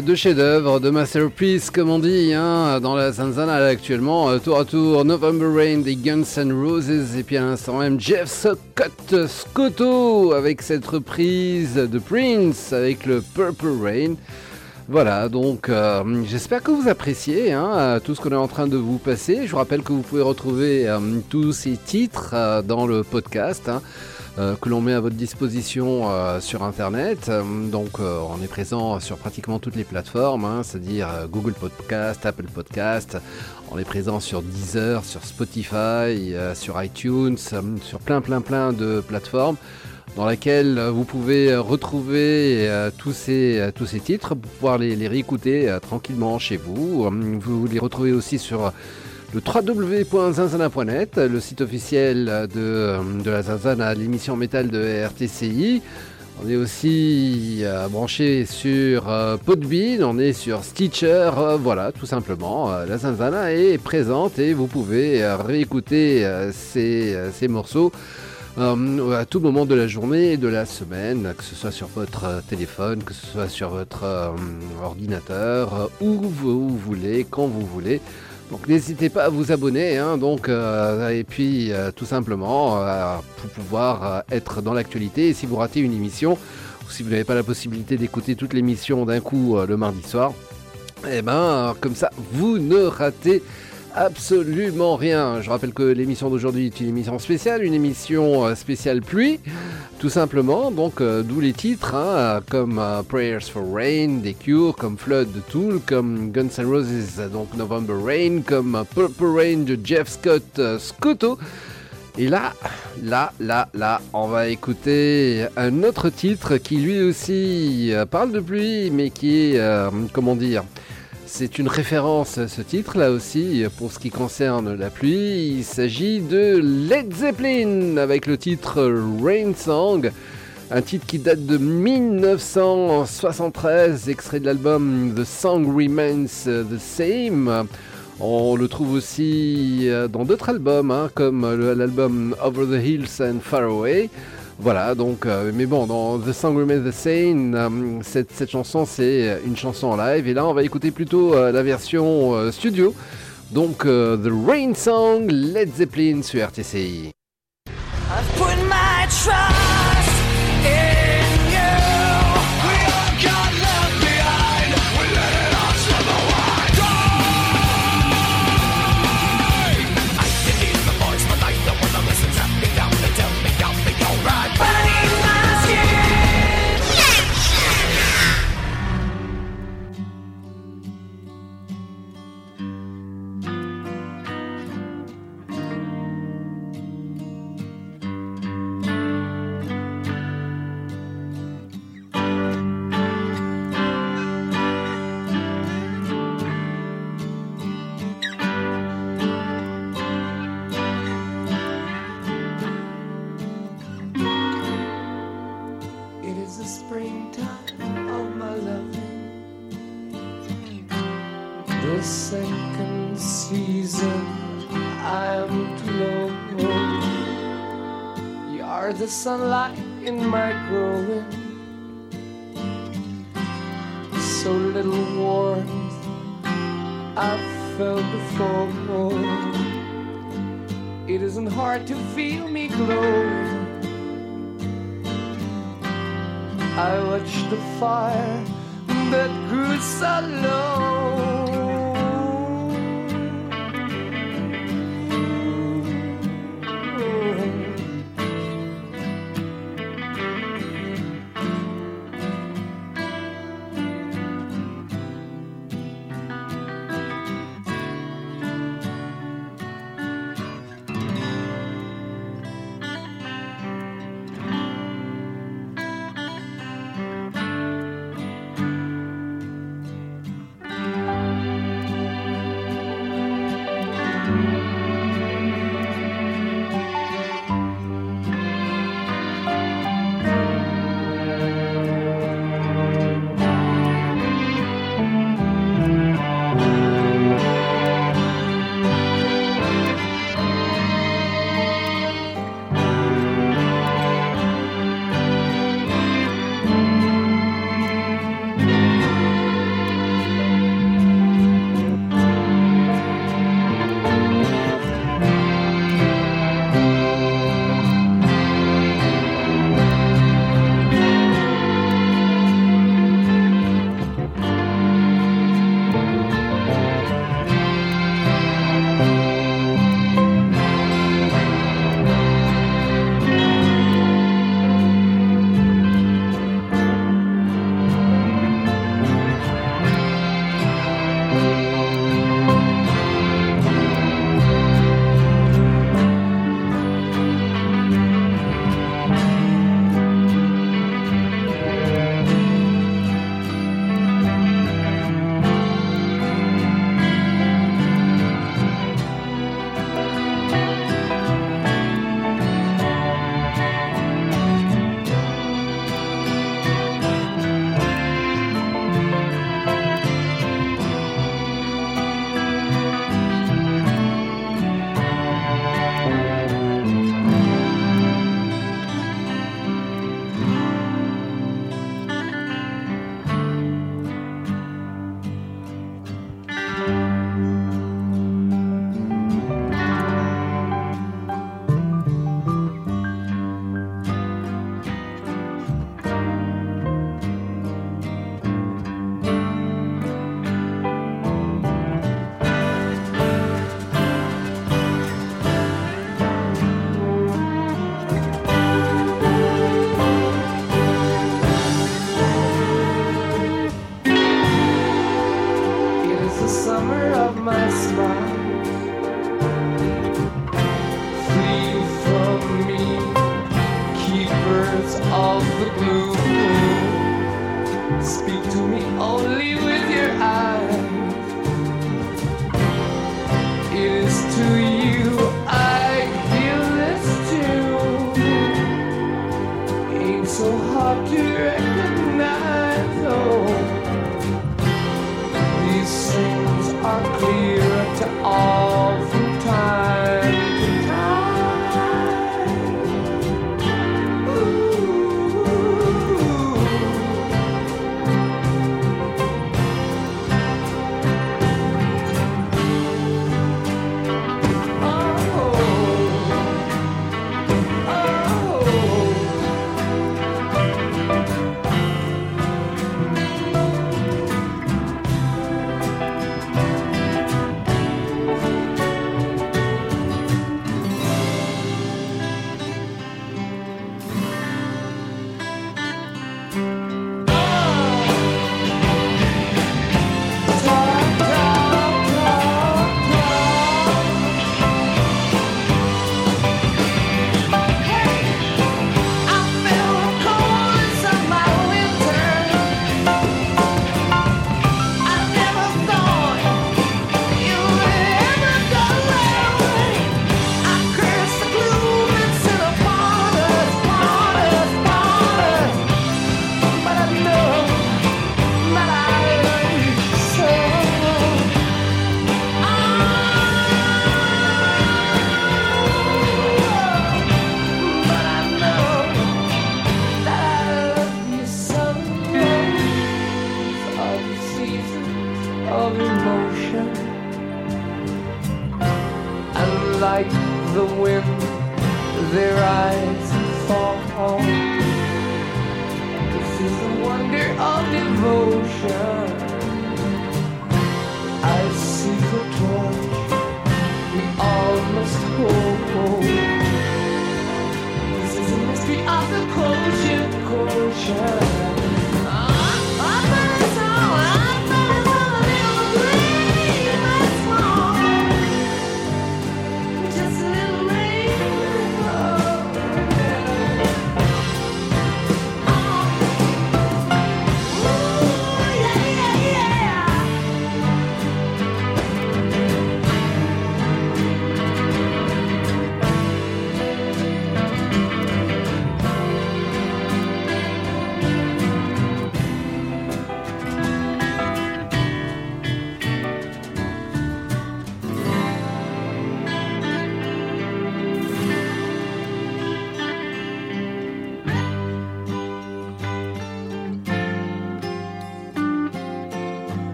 Deux chefs-d'œuvre, de masterpiece comme on dit, hein, dans la Zanzana actuellement, euh, tour à tour, November Rain des Guns N' Roses, et puis à l'instant même Jeff Scott Scotto avec cette reprise de Prince avec le Purple Rain. Voilà, donc euh, j'espère que vous appréciez hein, euh, tout ce qu'on est en train de vous passer. Je vous rappelle que vous pouvez retrouver tous ces titres dans le podcast. hein, que l'on met à votre disposition euh, sur internet. Euh, donc euh, on est présent sur pratiquement toutes les plateformes, hein, c'est-à-dire euh, Google Podcast, Apple Podcast. On est présent sur Deezer, sur Spotify, euh, sur iTunes, euh, sur plein plein plein de plateformes dans laquelle euh, vous pouvez euh, retrouver euh, tous, ces, euh, tous ces titres pour pouvoir les, les réécouter euh, tranquillement chez vous. Euh, Vous les retrouvez aussi sur euh, le www.zanzana.net, le site officiel de, de la Zanzana, l'émission métal de RTCI. On est aussi euh, branché sur euh, Podbean, on est sur Stitcher, euh, voilà, tout simplement. La Zanzana est présente et vous pouvez réécouter ces, morceaux à tout moment de la journée et de la semaine, que ce soit sur votre téléphone, que ce soit sur votre ordinateur, où vous voulez, quand vous voulez. Donc n'hésitez pas à vous abonner, hein, euh, et puis euh, tout simplement euh, pour pouvoir être dans l'actualité. Et si vous ratez une émission, ou si vous n'avez pas la possibilité d'écouter toute l'émission d'un coup le mardi soir, eh ben comme ça vous ne ratez absolument rien. Je rappelle que l'émission d'aujourd'hui est une émission spéciale, une émission euh, spéciale pluie, tout simplement. Donc euh, d'où les titres, hein, comme euh, Prayers for Rain, des Cure, comme Flood de Tool, comme Guns N' Roses, donc November Rain, comme Purple Rain de Jeff Scott Scotto. Et là, là, là, là, on va écouter un autre titre qui lui aussi parle de pluie, mais qui est, comment dire, c'est une référence à ce titre là aussi pour ce qui concerne la pluie. Il s'agit de Led Zeppelin avec le titre Rain Song. Un titre qui date de 1973, extrait de l'album The Song Remains the Same. On le trouve aussi euh, dans d'autres albums, hein, comme l'album Over the Hills and Far Away. Voilà, donc, euh, mais bon, dans The Song Remains the Same, euh, cette, chanson, c'est une chanson en live. Et là, on va écouter plutôt euh, la version euh, studio. Donc, euh, The Rain Song, Led Zeppelin sur RTCI.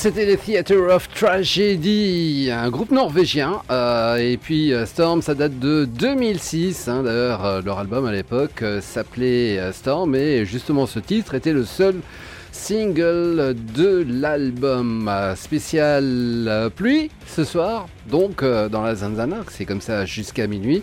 C'était les Theatre of Tragedy, un groupe norvégien. euh, et puis euh, Storm, ça date de 2006. hein, D'ailleurs, euh, leur album à l'époque s'appelait Storm. Et justement, ce titre était le seul single de l'album spécial pluie ce soir. Donc, dans la Zanzana, c'est comme ça jusqu'à minuit.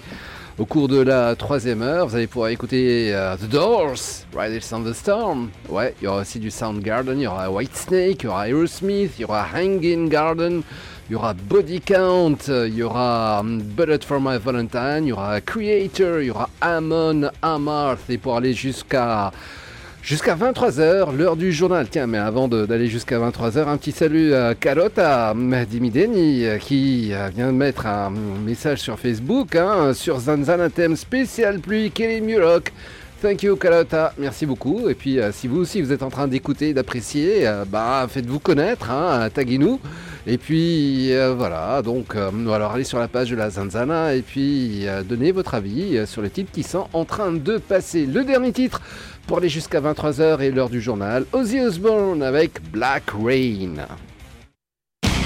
Au cours de la troisième heure, vous allez pouvoir écouter euh, The Doors, Riders on the Storm. Ouais, il y aura aussi du Soundgarden, il y aura Whitesnake, il y aura Aerosmith, il y aura Hanging Garden, il y aura Body Count, il y aura um, Bullet for My Valentine, il y aura Creator, il y aura Amon Amarth. Et pour aller jusqu'à Jusqu'à 23h, l'heure du journal. Tiens, mais avant d'aller jusqu'à 23h, un petit salut à Carota Dimideni euh, qui euh, vient de mettre un message sur Facebook hein, sur Zanzan, un thème spécial pluie, Kelly Murok. Thank you Carota, merci beaucoup. Et puis euh, si vous aussi vous êtes en train d'écouter, d'apprécier, bah faites-vous connaître, hein, taguez-nous. Et puis voilà, donc alors allez sur la page de la Zanzana et puis donnez votre avis sur les titres qui sont en train de passer. Le dernier titre pour aller jusqu'à 23h et l'heure du journal, Ozzy Osbourne avec Black Rain.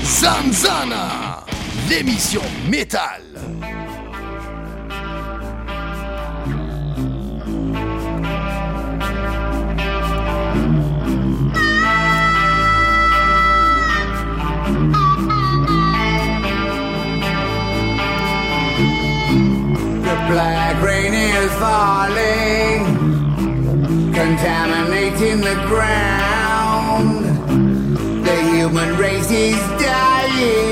Zanzana, l'émission métal. Black rain is falling, contaminating the ground. The human race is dying.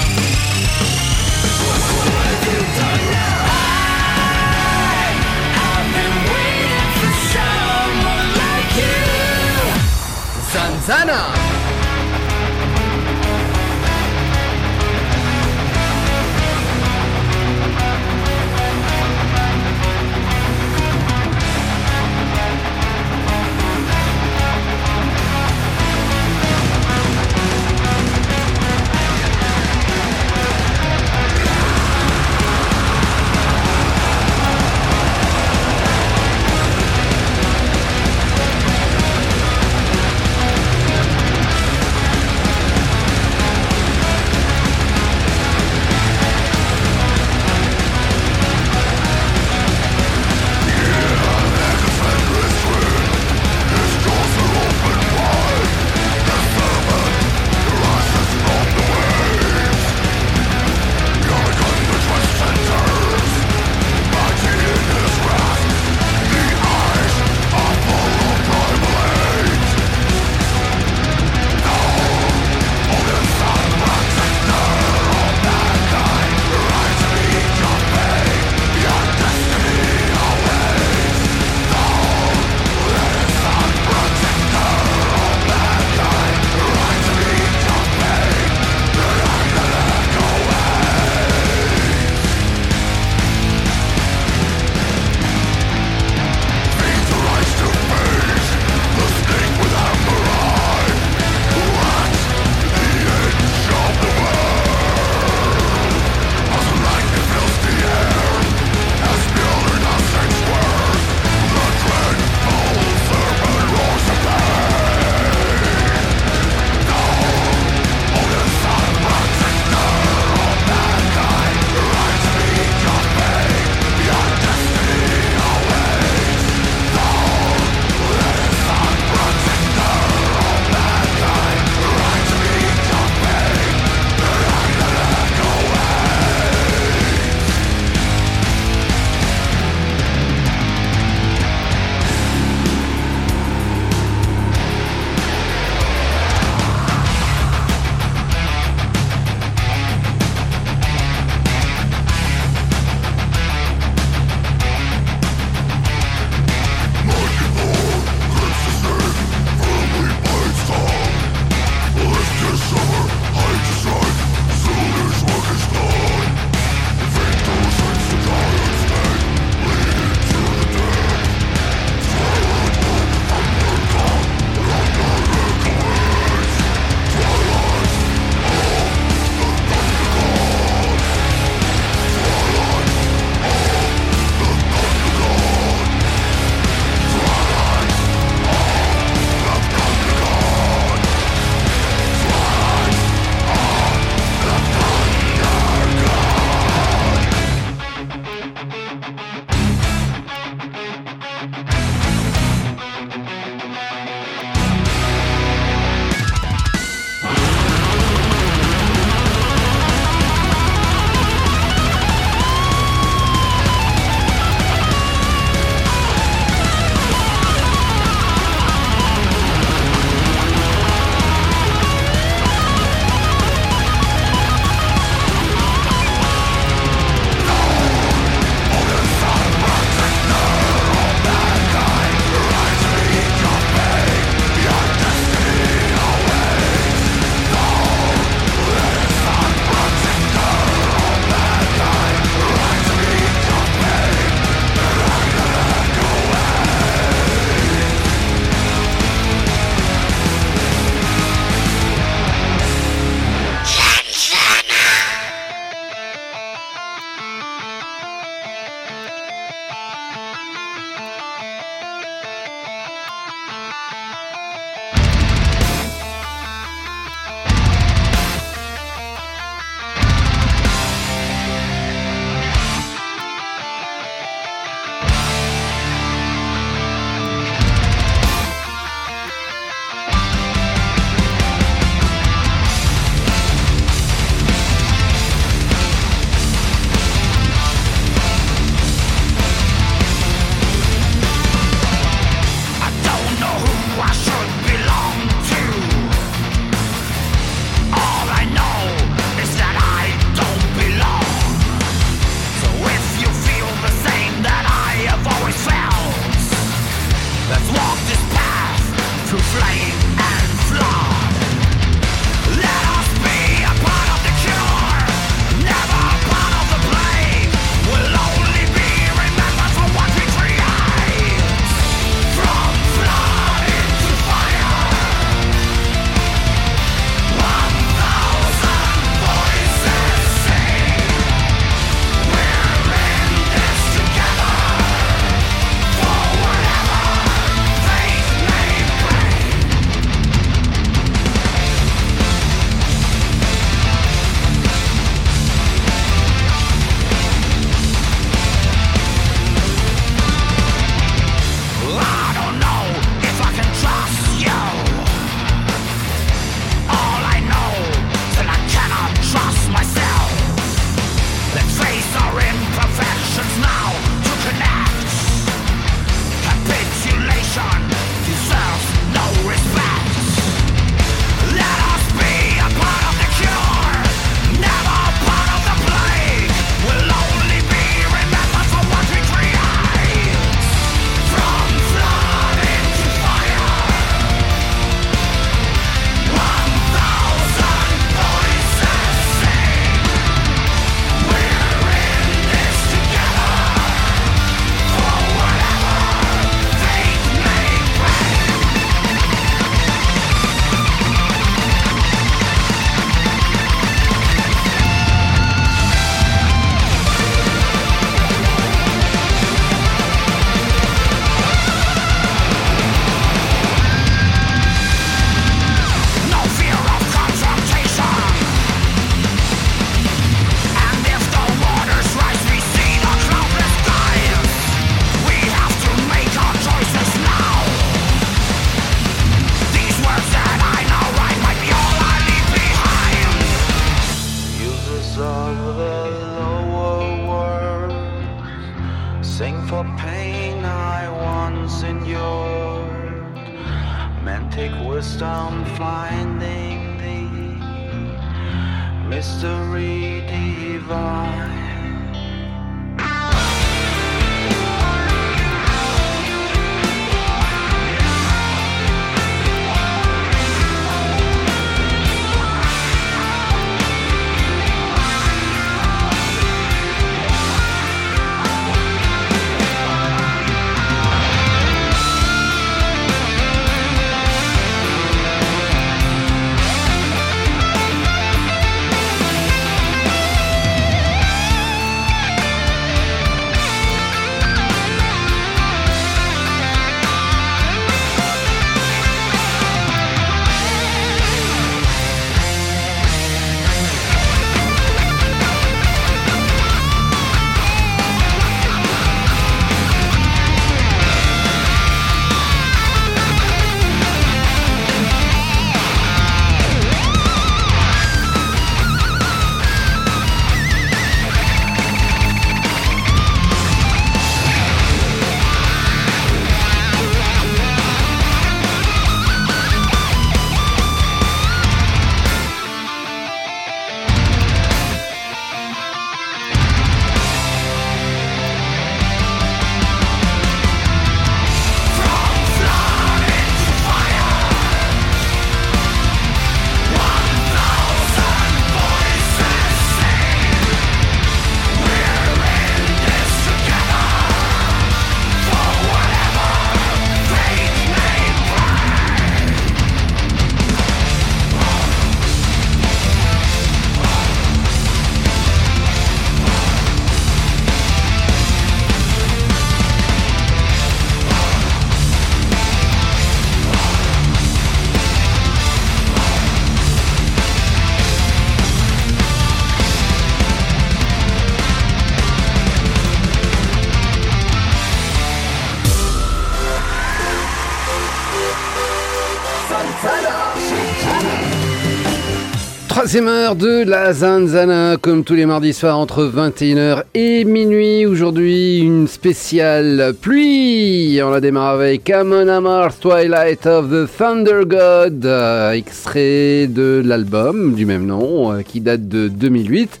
Troisième heure de la Zanzana, comme tous les mardis soirs entre 21h et minuit. Aujourd'hui, une spéciale pluie. On la démarre avec Amon Amarth, Twilight of the Thunder God, euh, extrait de l'album du même nom, euh, qui date de 2008.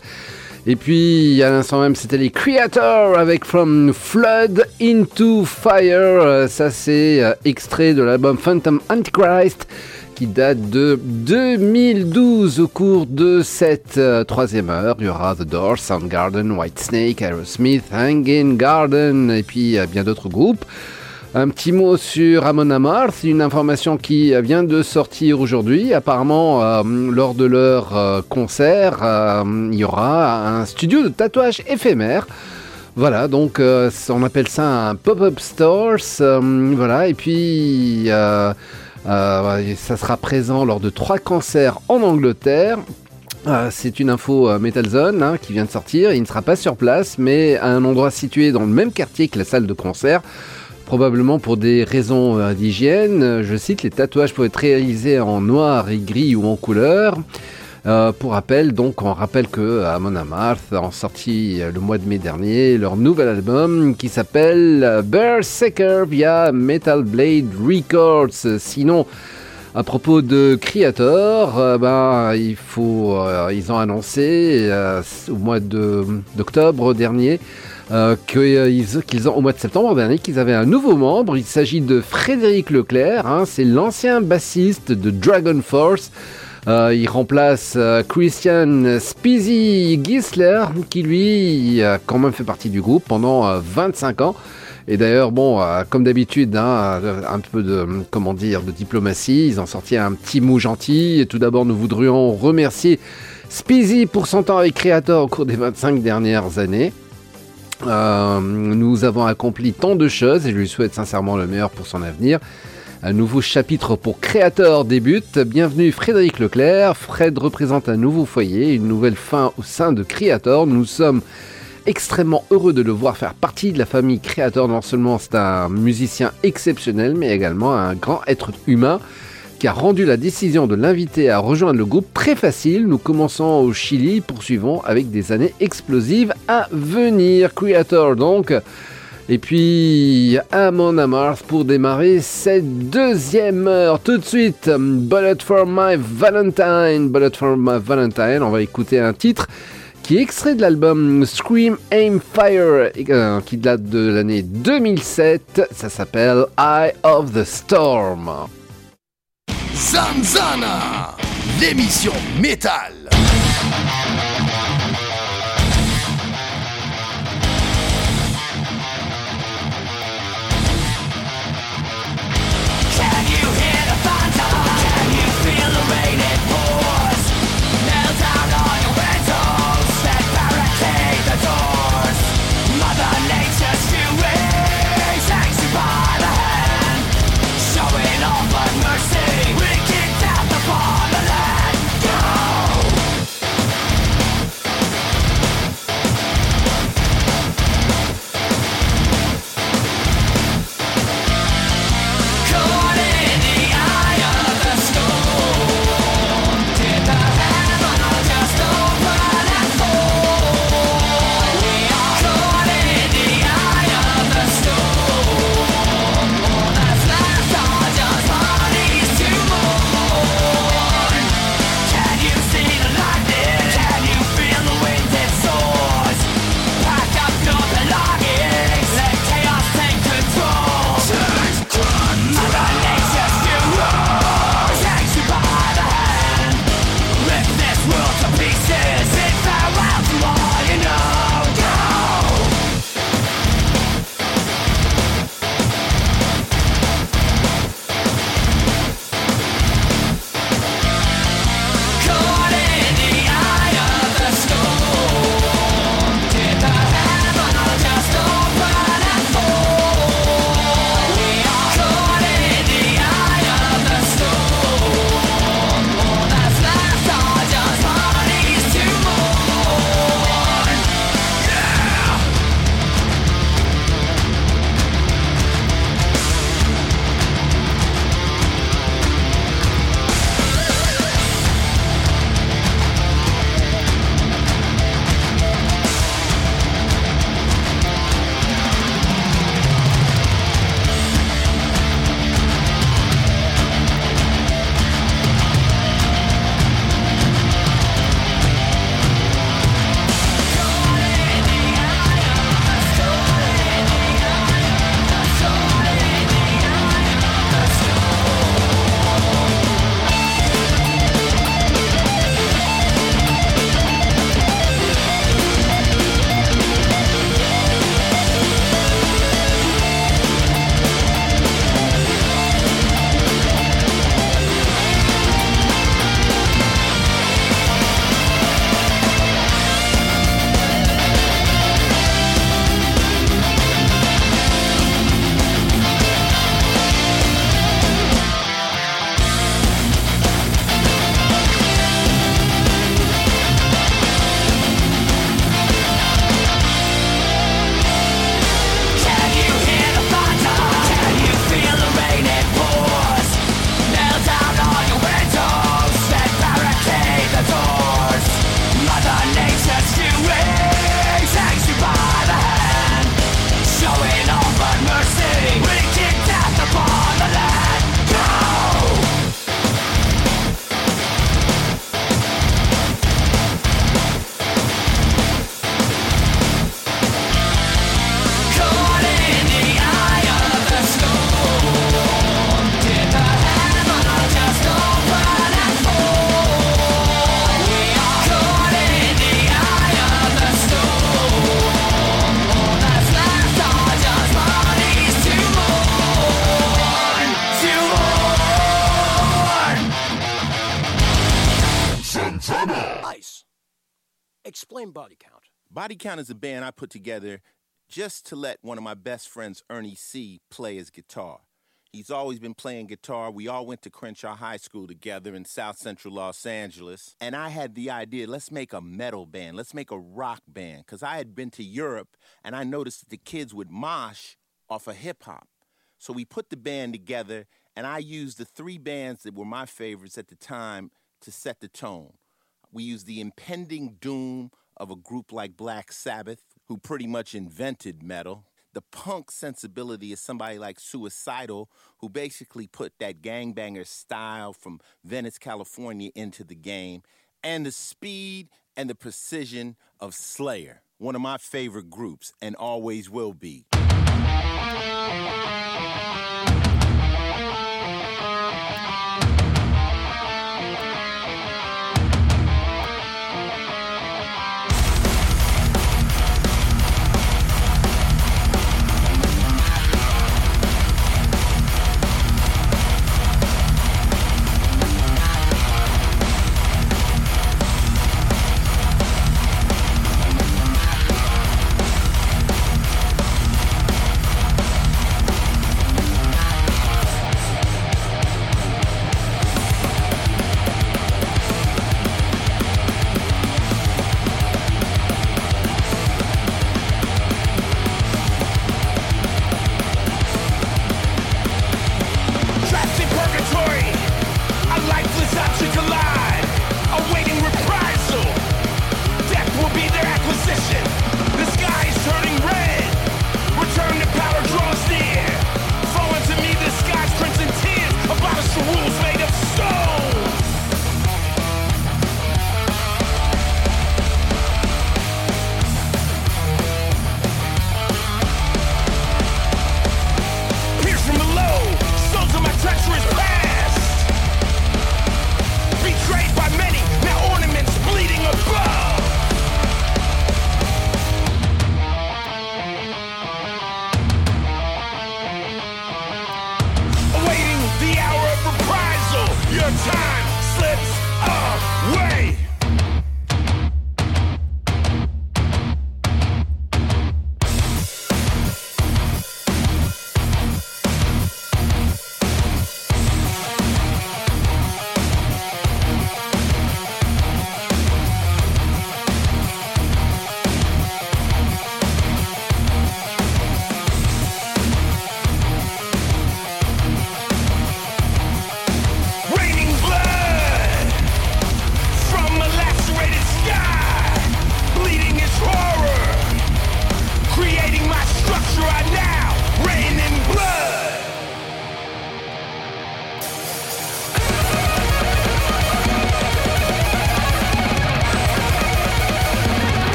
Et puis, à l'instant même, c'était les Creators avec From Flood into Fire. Euh, Ça, c'est extrait de l'album Phantom Antichrist qui date de 2012. Au cours de cette euh, troisième heure, il y aura The Doors, Soundgarden, Whitesnake, Aerosmith, Hanging Garden et puis euh, bien d'autres groupes. Un petit mot sur Amon Amarth, une information qui euh, vient de sortir aujourd'hui. Apparemment, lors de leur concert, il y aura un studio de tatouage éphémère. Voilà, donc on appelle ça un pop-up stores. voilà, et puis euh, ça sera présent lors de trois concerts en Angleterre. Euh, c'est une info euh, Metal Zone hein, qui vient de sortir. Il ne sera pas sur place, mais à un endroit situé dans le même quartier que la salle de concert. Probablement pour des raisons euh, d'hygiène. Je cite, les tatouages peuvent être réalisés en noir et gris ou en couleur. Euh, pour rappel, donc, on rappelle que Amon Amarth ont sorti euh, le mois de mai dernier leur nouvel album qui s'appelle euh, Berserker via Metal Blade Records. Sinon, à propos de Creator, ben, ils ont annoncé au mois de- d'octobre dernier euh, ils- qu'ils ont, au mois de septembre dernier qu'ils avaient un nouveau membre. Il s'agit de Frédéric Leclerc, hein, c'est l'ancien bassiste de Dragon Force. Euh, il remplace euh, Christian Spizzy Gisler, qui lui a quand même fait partie du groupe pendant euh, 25 ans. Et d'ailleurs, bon, euh, comme d'habitude, hein, euh, un peu de, comment dire, de diplomatie, ils ont sorti un petit mot gentil. Et tout d'abord, nous voudrions remercier Spizzy pour son temps avec Creator au cours des 25 dernières années. Euh, nous avons accompli tant de choses et je lui souhaite sincèrement le meilleur pour son avenir. Un nouveau chapitre pour Créateur débute. Bienvenue Frédéric Leclerc. Fred représente un nouveau foyer, une nouvelle fin au sein de Créateur. Nous sommes extrêmement heureux de le voir faire partie de la famille Créateur. Non seulement c'est un musicien exceptionnel, mais également un grand être humain qui a rendu la décision de l'inviter à rejoindre le groupe très facile. Nous commençons au Chili, poursuivons avec des années explosives à venir. Creator donc Et puis Amon Amarth pour démarrer cette deuxième heure. Tout de suite, Bullet for My Valentine. Bullet for My Valentine. On va écouter un titre qui est extrait de l'album Scream Aim Fire euh, qui date de l'année 2007. Ça s'appelle Eye of the Storm. Zanzana, l'émission métal. Explain body count. Body Count is a band I put together just to let one of my best friends, Ernie C., play his guitar. He's always been playing guitar. We all went to Crenshaw High School together in South Central Los Angeles. And I had the idea let's make a metal band, let's make a rock band. Because I had been to Europe and I noticed that the kids would mosh off of hip hop. So we put the band together and I used the three bands that were my favorites at the time to set the tone. We used the impending doom of a group like Black Sabbath, who pretty much invented metal. the punk sensibility of somebody like Suicidal, who basically put that gangbanger style from Venice, California into the game, and the speed and the precision of Slayer, one of my favorite groups and always will be.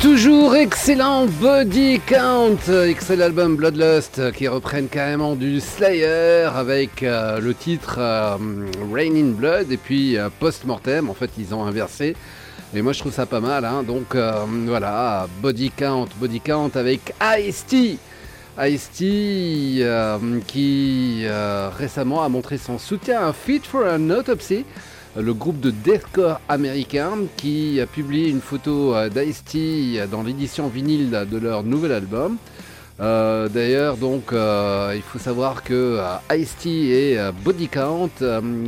Toujours excellents Body Count, excellent album Bloodlust qui reprennent carrément du Slayer avec euh, le titre euh, Rain in Blood et puis euh, Post-Mortem. En fait, ils ont inversé. Et moi, je trouve ça pas mal. hein. Donc voilà, Body Count, Body Count avec Ice-T. Ice-T qui récemment a montré son soutien à Fit for an Autopsy le groupe de deathcore américain qui a publié une photo d'Ice-T dans l'édition vinyle de leur nouvel album. Euh, D'ailleurs, donc, euh, il faut savoir que euh, Ice-T et Body Count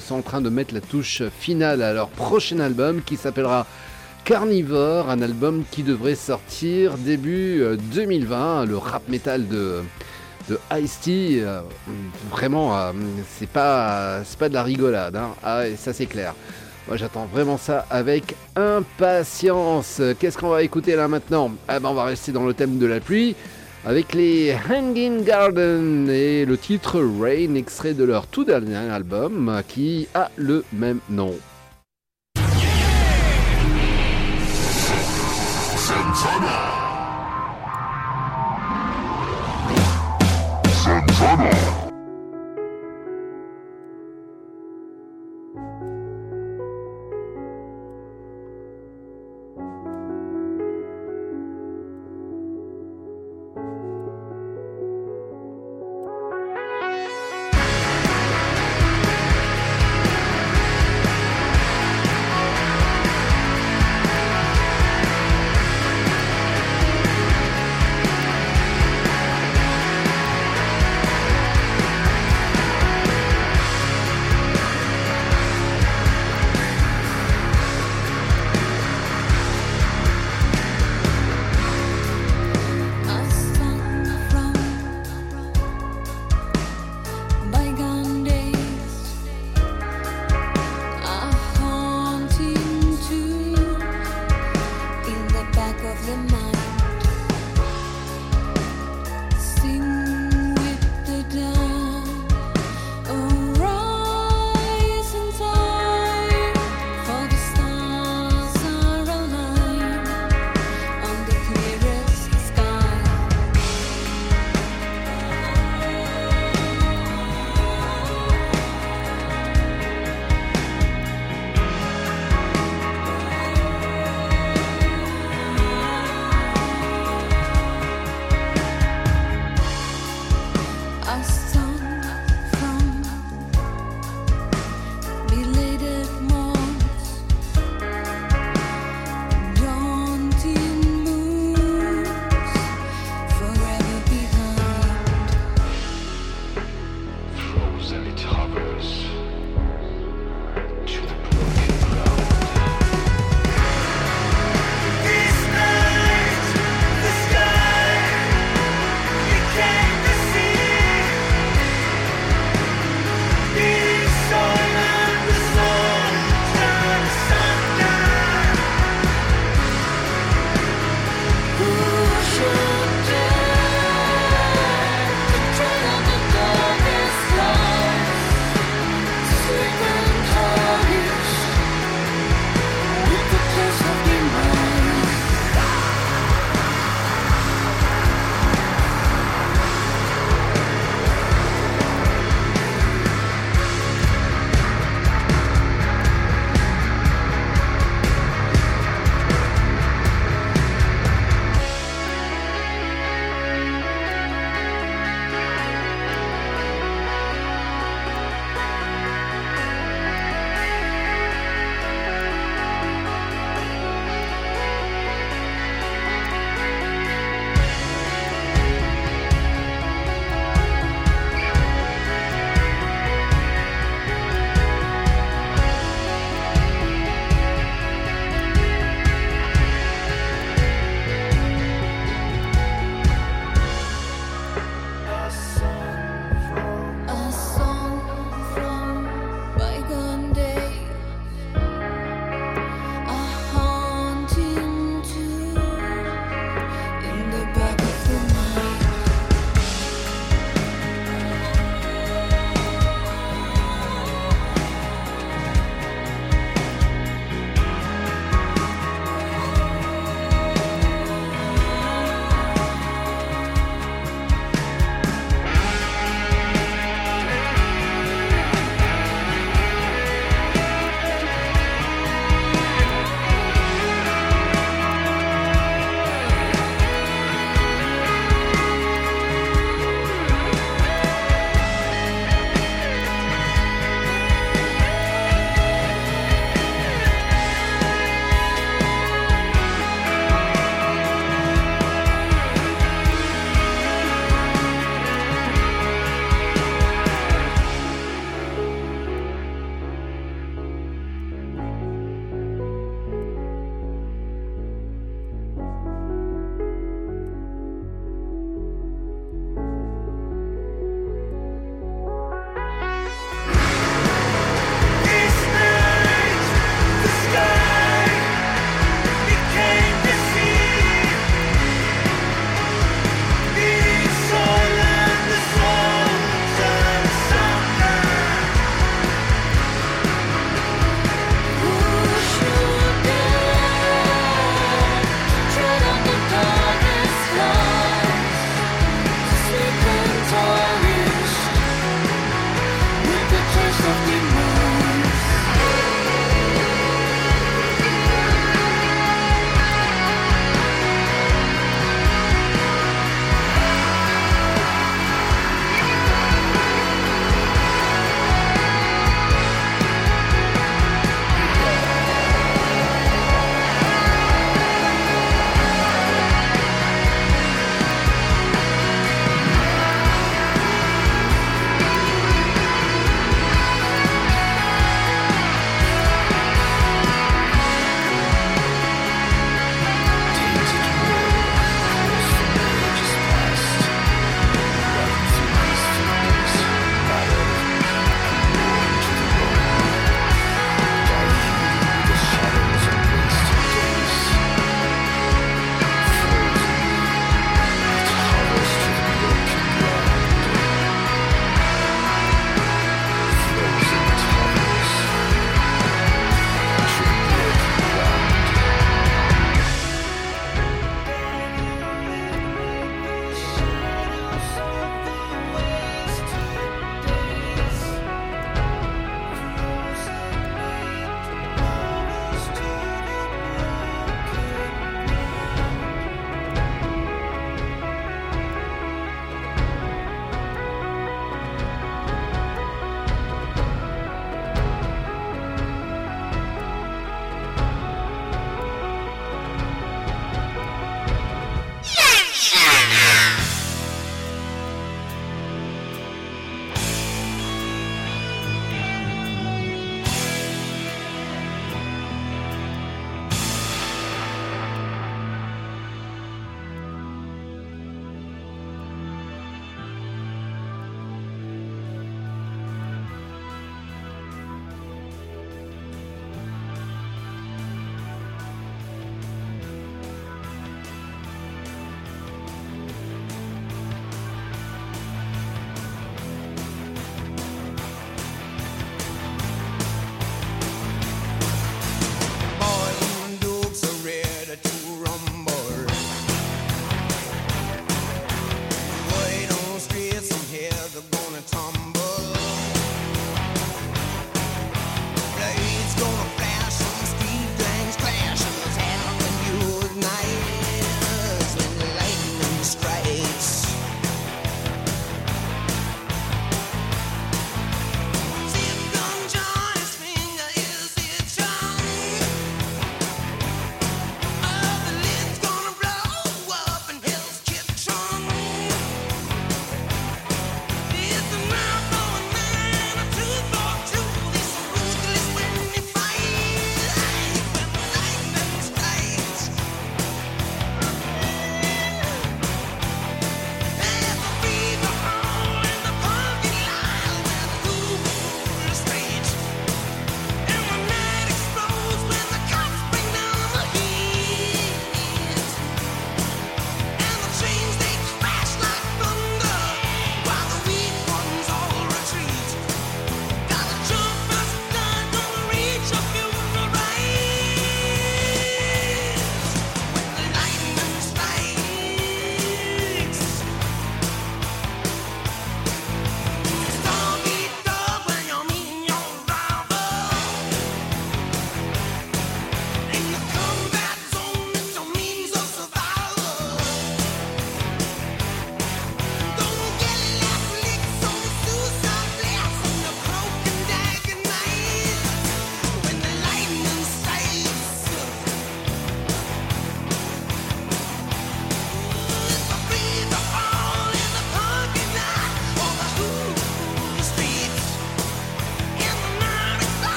sont en train de mettre la touche finale à leur prochain album qui s'appellera Carnivore, un album qui devrait sortir début euh, 2020. Le rap metal de, de Ice-T, euh, vraiment, euh, c'est pas, c'est pas de la rigolade, hein. Ah, ça c'est clair. Moi j'attends vraiment ça avec impatience. Qu'est-ce qu'on va écouter là maintenant? Ah ben on va rester dans le thème de la pluie avec les Hanging Garden et le titre Rain, extrait de leur tout dernier album qui a le même nom. Thank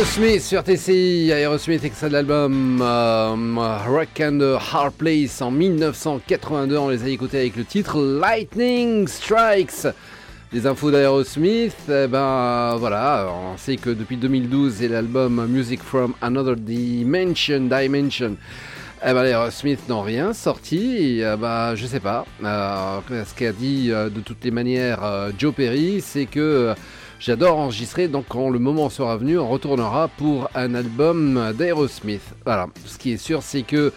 Aerosmith sur TCI, Aerosmith extrait de l'album euh, Rock and Hard Place en 1982, on les a écoutés avec le titre Lightning Strikes. Les infos d'Aerosmith, eh ben voilà, on sait que depuis 2012 et l'album Music from Another Dimension, Dimension, eh ben, Aerosmith n'ont rien sorti. Euh, bah, je sais pas. Ce qu'a dit euh, de toutes les manières euh, Joe Perry, c'est que j'adore enregistrer. Donc, quand le moment sera venu, on retournera pour un album d'Aerosmith. Voilà. Ce qui est sûr, c'est que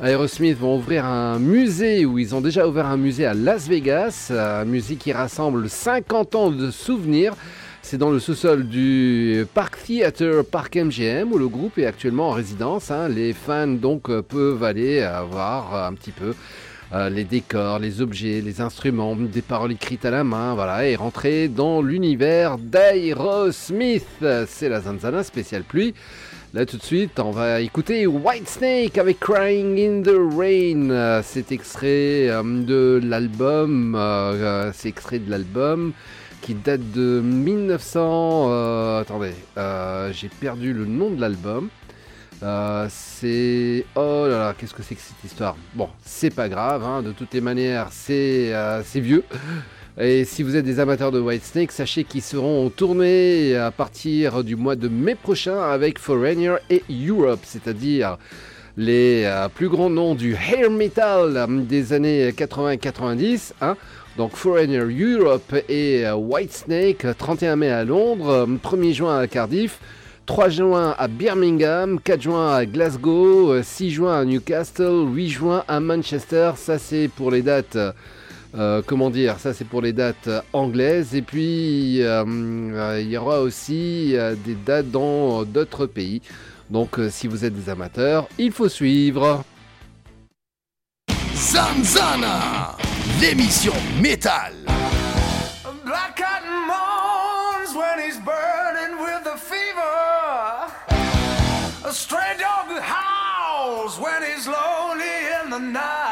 Aerosmith vont ouvrir un musée, ou ils ont déjà ouvert un musée à Las Vegas, un musée qui rassemble 50 ans de souvenirs. C'est dans le sous-sol du Park Theater Park MGM où le groupe est actuellement en résidence. hein. Les fans donc euh, peuvent aller euh, voir euh, un petit peu euh, les décors, les objets, les instruments, des paroles écrites à la main, voilà, et rentrer dans l'univers d'Aerosmith. C'est la Zanzana spéciale pluie. Là tout de suite, on va écouter Whitesnake avec Crying in the Rain. Euh, C'est extrait euh, de l'album, c'est extrait de l'album qui date de 1900. euh, attendez, j'ai perdu le nom de l'album. Euh, c'est oh là là, qu'est-ce que c'est que cette histoire? Bon, c'est pas grave, hein, de toutes les manières, c'est euh, c'est vieux. Et si vous êtes des amateurs de Whitesnake, sachez qu'ils seront en à partir du mois de mai prochain avec Foreigner et Europe, c'est-à-dire les euh, plus grands noms du hair metal des années 80-90. Hein. Donc Foreigner Europe et euh, Whitesnake, 31 mai à Londres, euh, 1er juin à Cardiff. 3 juin à Birmingham, 4 juin à Glasgow, euh, 6 juin à Newcastle, 8 juin à Manchester. Ça, c'est pour les dates. euh, comment dire Ça, c'est pour les dates anglaises. Et puis, euh, euh, il y aura aussi des dates dans d'autres pays. Donc, si vous êtes des amateurs, il faut suivre. Zanzana, l'émission métal. Black the night.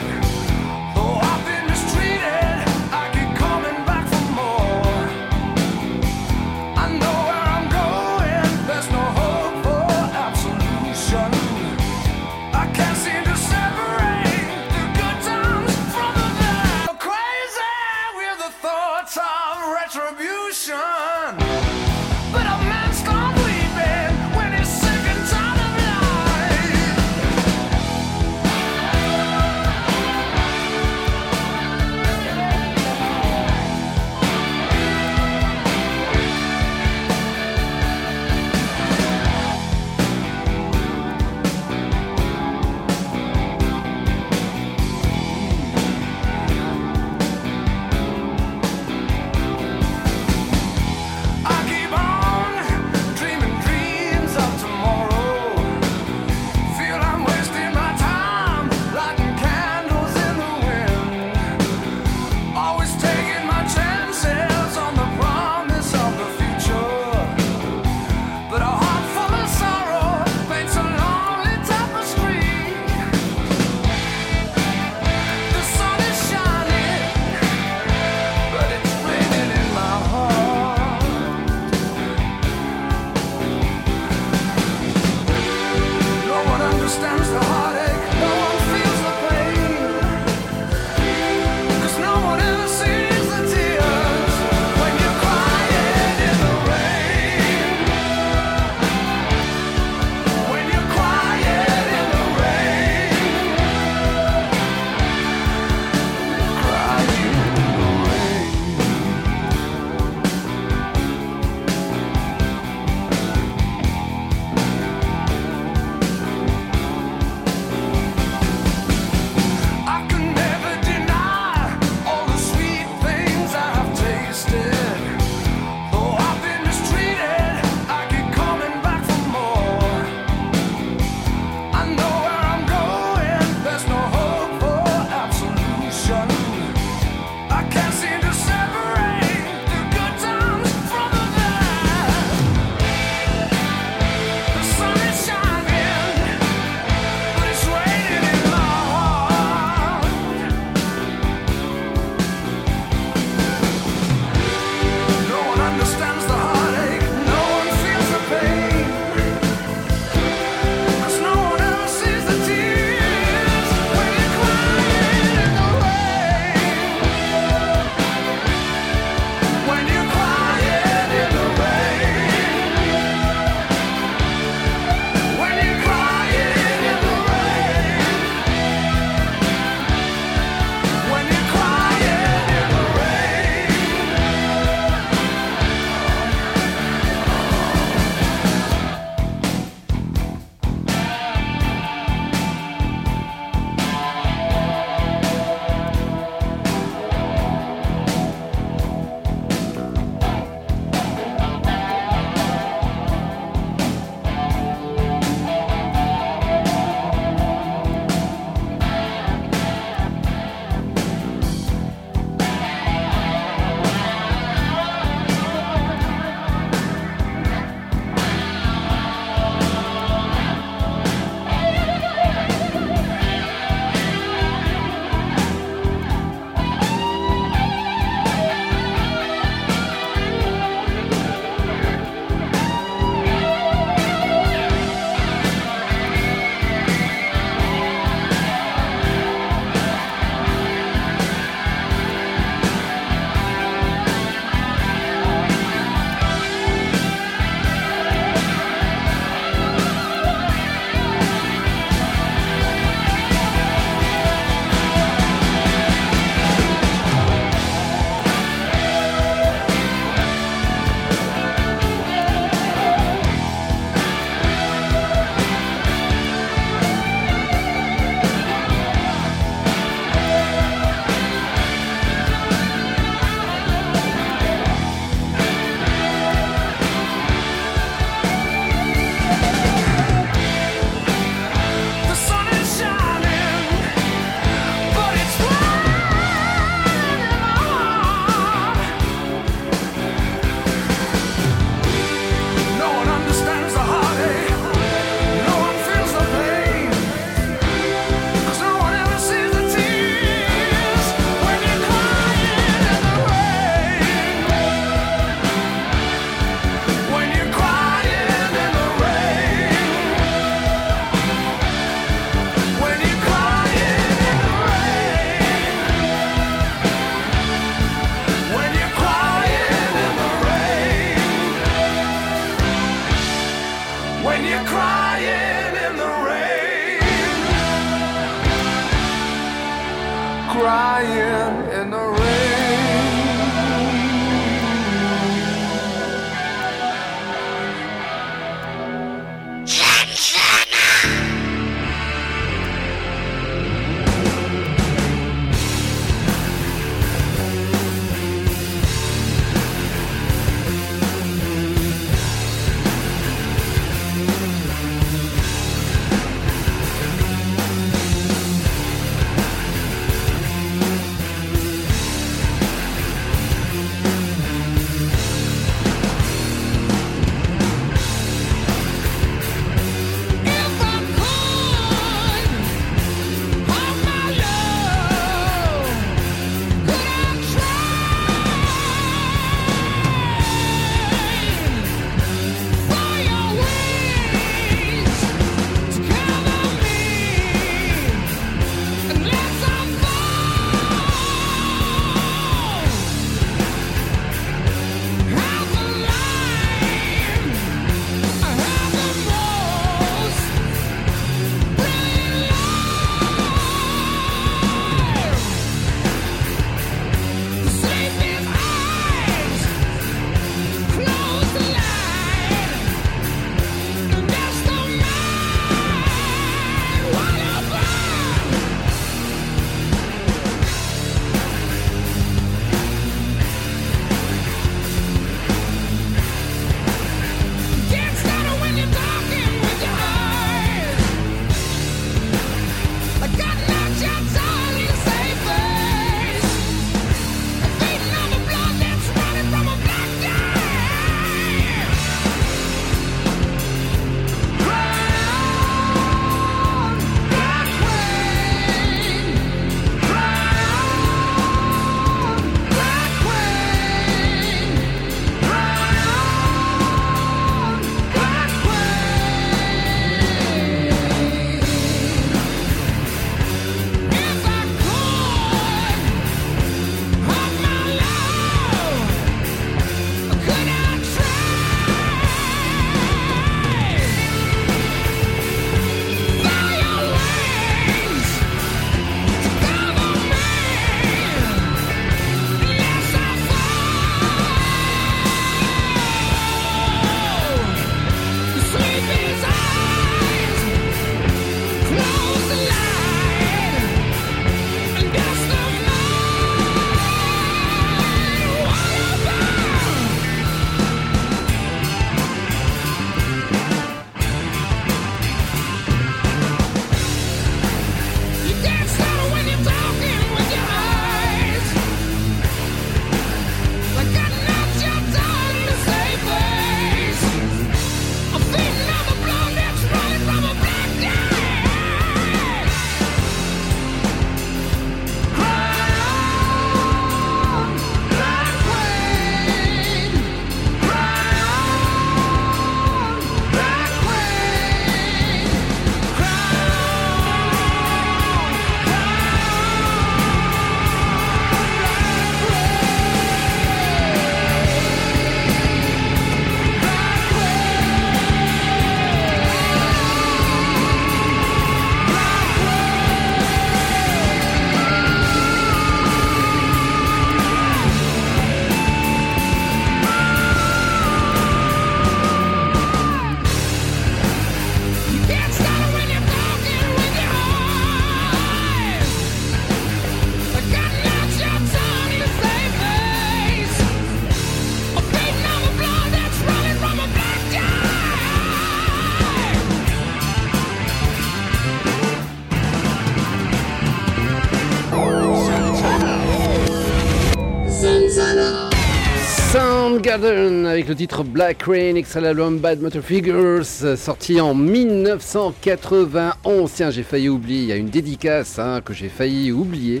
Soundgarden avec le titre Black Rain, extrait l'album Bad Motor Figures, euh, sorti en 1991. Tiens, j'ai failli oublier, il y a une dédicace hein, que j'ai failli oublier.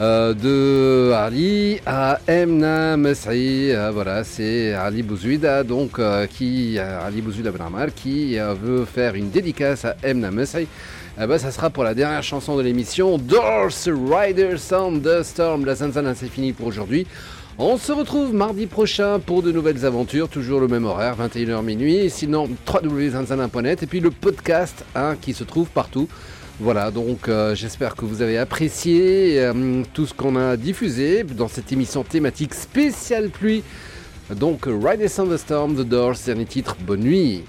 euh, de Ali à Emna euh, voilà, c'est Ali Bouzouida, donc euh, qui, euh, Ali Bouzouida Ben Ammar, qui veut faire une dédicace à Emna Mesri. Eh ben, ça sera pour la dernière chanson de l'émission, Doors Riders on the Storm. La Zanzana, c'est fini pour aujourd'hui. On se retrouve mardi prochain pour de nouvelles aventures, toujours le même horaire, 21h minuit. Sinon, www.zanzana.net et puis le podcast hein, qui se trouve partout Voilà, donc euh, j'espère que vous avez apprécié euh, tout ce qu'on a diffusé dans cette émission thématique spéciale pluie. Donc Riders on the Storm, The Doors, dernier titre, bonne nuit.